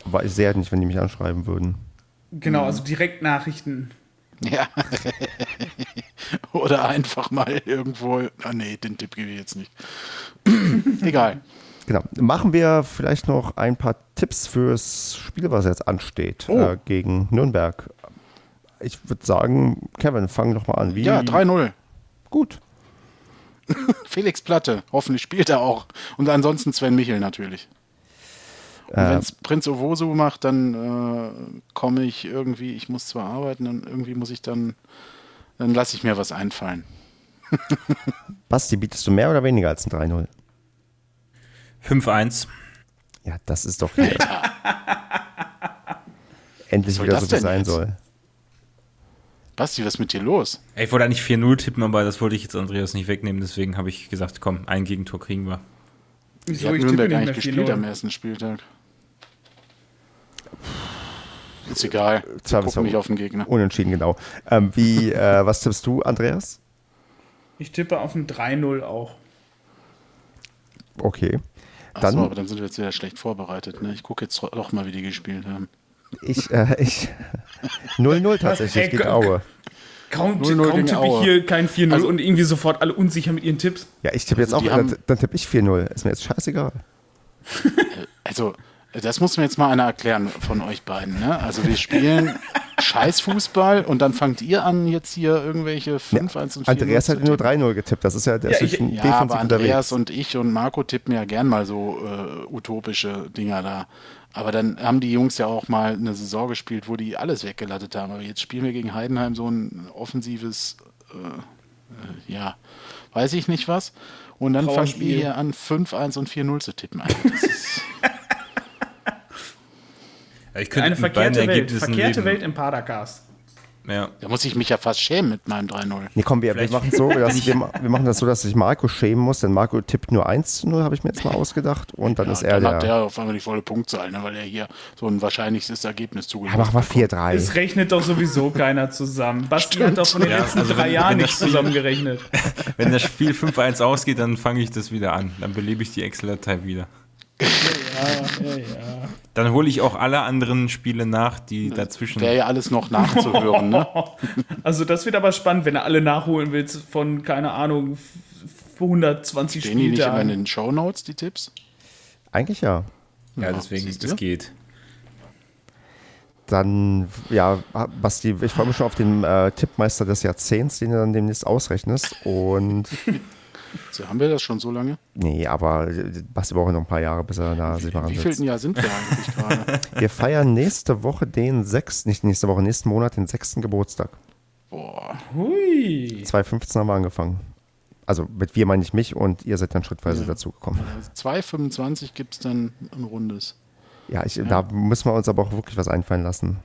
Aber ich sehe halt nicht, wenn die mich anschreiben würden. Genau, also Direktnachrichten. Ja. Oder einfach mal irgendwo. Ah, nee, den Tipp gebe ich jetzt nicht. Egal. Genau. Machen wir vielleicht noch ein paar Tipps fürs Spiel, was jetzt ansteht Oh. äh, gegen Nürnberg. Ich würde sagen, Kevin, fang doch mal an. Wie? Ja, 3-0. Gut. Felix Platte. Hoffentlich spielt er auch. Und ansonsten Sven Michel natürlich. Und Äh, wenn es Prinz Owosu macht, dann äh, komme ich irgendwie, ich muss zwar arbeiten, dann irgendwie muss ich dann, dann lasse ich mir was einfallen. Basti, bietest du mehr oder weniger als ein 3-0? 5-1. Ja, das ist doch hier. endlich wieder so wie es sein jetzt? soll. Basti, was ist mit dir los? Ey, ich wollte eigentlich 4-0 tippen, aber das wollte ich jetzt Andreas nicht wegnehmen, deswegen habe ich gesagt, komm, ein Gegentor kriegen wir. Wieso? Ich Nürnberg eigentlich gespielt am ersten Spieltag. Ist egal. Ich gucke nicht auf den Gegner. Unentschieden, genau. Ähm, wie, äh, was tippst du, Andreas? Ich tippe auf ein 3-0 auch. Okay. Dann, Achso, aber dann sind wir jetzt sehr schlecht vorbereitet. Ne? Ich gucke jetzt doch mal, wie die gespielt haben. Ich, äh, ich. 0-0 tatsächlich, geht Aue. Kaum, kaum tippe ich hier kein 4-0 also, und irgendwie sofort alle unsicher mit ihren Tipps. Ja, ich tippe jetzt also auch, dann, dann tippe ich 4-0. Ist mir jetzt scheißegal. Also, das muss mir jetzt mal einer erklären von euch beiden. Ne? Also wir spielen Scheißfußball und dann fangt ihr an, jetzt hier irgendwelche 5, ja, 1 und 4 Andreas hat nur 3-0 getippt. Das ist ja der ja, ich, ja aber Andreas unterwegs. und ich und Marco tippen ja gern mal so äh, utopische Dinger da. Aber dann haben die Jungs ja auch mal eine Saison gespielt, wo die alles weggelattet haben. Aber jetzt spielen wir gegen Heidenheim so ein offensives, äh, äh, ja, weiß ich nicht was. Und dann fangen wir hier an, 5-1 und 4-0 zu tippen. Also das ist Eine verkehrte Welt, verkehrte Welt im Padercast. Ja. Da muss ich mich ja fast schämen mit meinem 3-0. Nee, komm, wir, wir machen so, dass, wir, wir, machen das so, dass sich Marco schämen muss, denn Marco tippt nur 1 zu 0, habe ich mir jetzt mal ausgedacht. Und dann ja, ist er dann der. hat der auf einmal die volle Punktzahl, ne, weil er hier so ein wahrscheinlichstes Ergebnis hat. Ja, machen wir 4-3. Es rechnet doch sowieso keiner zusammen. Basti Stimmt. hat doch von den ja, letzten also drei wenn, Jahren nicht zusammengerechnet. wenn das Spiel 5-1 ausgeht, dann fange ich das wieder an. Dann belebe ich die Excel-Datei wieder. Ja, ja, ja. Dann hole ich auch alle anderen Spiele nach, die das dazwischen. Wäre ja alles noch nachzuhören, ne? Also, das wird aber spannend, wenn du alle nachholen willst von, keine Ahnung, 120 Stehen Spieltagen. die nicht immer in den Shownotes, die Tipps? Eigentlich ja. Ja, deswegen, das geht. Dann, ja, Basti, ich freue mich schon auf den äh, Tippmeister des Jahrzehnts, den du dann demnächst ausrechnest. Und So, haben wir das schon so lange? Nee, aber Basti braucht noch ein paar Jahre, bis er da sich mal Wie vielten Jahr sind wir eigentlich gerade? Wir feiern nächste Woche den sechsten, nicht nächste Woche, nächsten Monat den sechsten Geburtstag. Boah. Hui. 2015 haben wir angefangen. Also mit wir meine ich mich und ihr seid dann schrittweise ja. dazugekommen. Also 2,25 gibt es dann ein rundes. Ja, ich, ja, da müssen wir uns aber auch wirklich was einfallen lassen.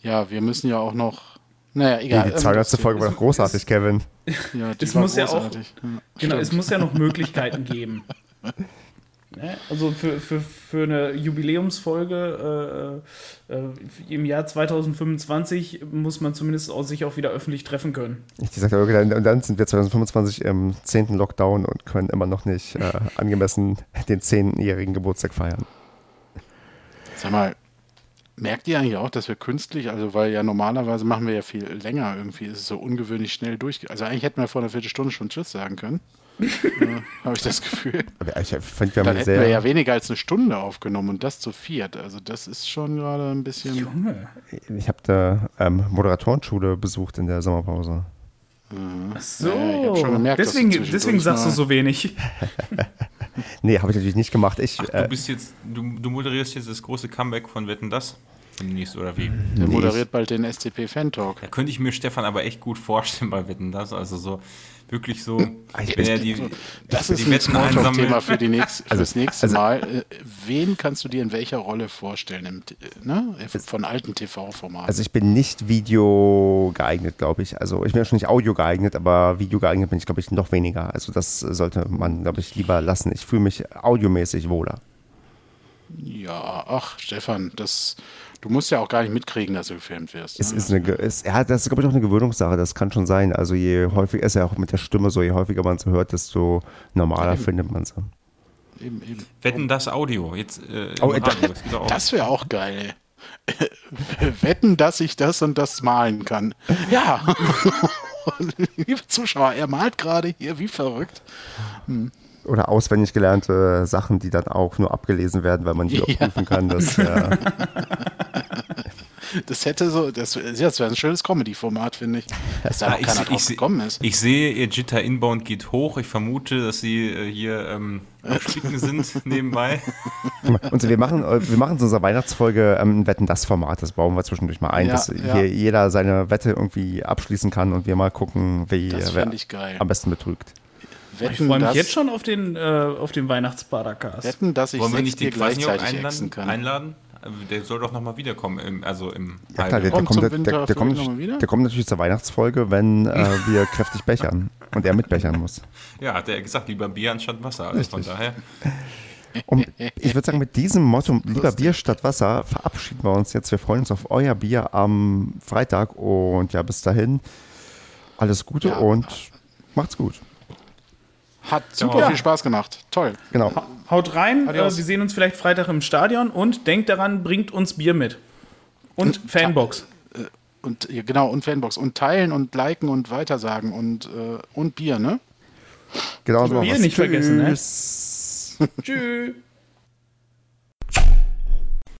Ja, wir müssen ja auch noch naja, egal. Nee, die 200. Ähm, Folge war doch großartig, ist, Kevin. Ja, es muss großartig. ja auch, ja, genau, es muss ja noch Möglichkeiten geben. Ne? Also für, für, für eine Jubiläumsfolge äh, äh, im Jahr 2025 muss man zumindest auch sich auch wieder öffentlich treffen können. Ich sagte, und dann sind wir 2025 im 10. Lockdown und können immer noch nicht äh, angemessen den 10-jährigen Geburtstag feiern. Sag mal, Merkt ihr eigentlich auch, dass wir künstlich, also weil ja normalerweise machen wir ja viel länger irgendwie, ist es so ungewöhnlich schnell durch. Also eigentlich hätten wir vor einer Viertelstunde schon Tschüss sagen können. äh, Habe ich das Gefühl. Aber ich fand, wir Dann hätten wir ja weniger als eine Stunde aufgenommen und das zu viert. Also das ist schon gerade ein bisschen. Junge. Ich habe da ähm, Moderatorenschule besucht in der Sommerpause. Mhm. Ach so, ja, ich schon gemerkt, deswegen, deswegen sagst du so wenig. nee, habe ich natürlich nicht gemacht. Ich, Ach, du äh, bist jetzt, du, du, moderierst jetzt das große Comeback von Wetten das demnächst oder wie? Der moderiert bald den SCP Fan Talk. Da könnte ich mir Stefan aber echt gut vorstellen bei Wetten das, also so wirklich so, ich wenn er die, das ist die ein Smalltalk-Thema für, die nächst, also, das nächste also, Mal. Äh, wen kannst du dir in welcher Rolle vorstellen, im, ne? von alten TV-Formaten? Also ich bin nicht Video geeignet, glaube ich. Also ich bin ja schon nicht Audio geeignet, aber Video geeignet bin ich, glaube ich, noch weniger. Also das sollte man, glaube ich, lieber lassen. Ich fühle mich audiomäßig wohler. Ja, ach, Stefan, das Du musst ja auch gar nicht mitkriegen, dass du gefilmt wirst. Es ne? ist eine, es, ja, das ist, glaube ich, auch eine Gewöhnungssache. Das kann schon sein. Also je häufiger, ist ja auch mit der Stimme so, je häufiger man es hört, desto normaler eben. findet man es. Eben, eben. Wetten das Audio. Jetzt, äh, oh, Radio. Das, das wäre auch geil. Wetten, dass ich das und das malen kann. Ja. Liebe Zuschauer, er malt gerade hier wie verrückt. Hm oder auswendig gelernte Sachen, die dann auch nur abgelesen werden, weil man die ja. überprüfen kann. Dass, äh das hätte so, das, das wäre ein schönes Comedy-Format, finde ich. Dass da Ah, noch keiner ich, drauf ich, gekommen ist. ich sehe, ihr Jitter Inbound geht hoch. Ich vermute, dass sie äh, hier ähm, sind nebenbei. Und wir machen, äh, wir machen zu unserer Weihnachtsfolge ähm, ein Wetten das Format. Das bauen wir zwischendurch mal ein, Ja, dass ja. hier jeder seine Wette irgendwie abschließen kann und wir mal gucken, wie Das wer ich am besten betrügt. Ich Wetten, freue mich dass, jetzt schon auf den, äh, auf den Weihnachtsbadercast. wetten, dass ich Wollen wir nicht den gleichzeitig einladen? kann. einladen? Der soll doch nochmal wiederkommen, im, also im Ja klar, der, der, Kommt der, der, der, kommt, der kommt natürlich zur Weihnachtsfolge, wenn äh, wir kräftig bechern und er mitbechern muss. Ja, hat er gesagt, lieber Bier anstatt Wasser. Also von Richtig. daher. Und ich würde sagen, mit diesem Motto, lieber Bier statt Wasser, verabschieden wir uns jetzt. Wir freuen uns auf euer Bier am Freitag und ja, bis dahin alles Gute Ja. und macht's gut. Hat super Ja. viel Spaß gemacht. Toll. Genau. Haut rein, äh, Adios. wir sehen uns vielleicht Freitag im Stadion und denkt daran, bringt uns Bier mit. Und Fanbox. Und ja, genau, und Fanbox. Und teilen und liken und weitersagen und, äh, und Bier, ne? Genau so. Bier wir's. nicht vergessen, ne? Tschüss. Tschüss.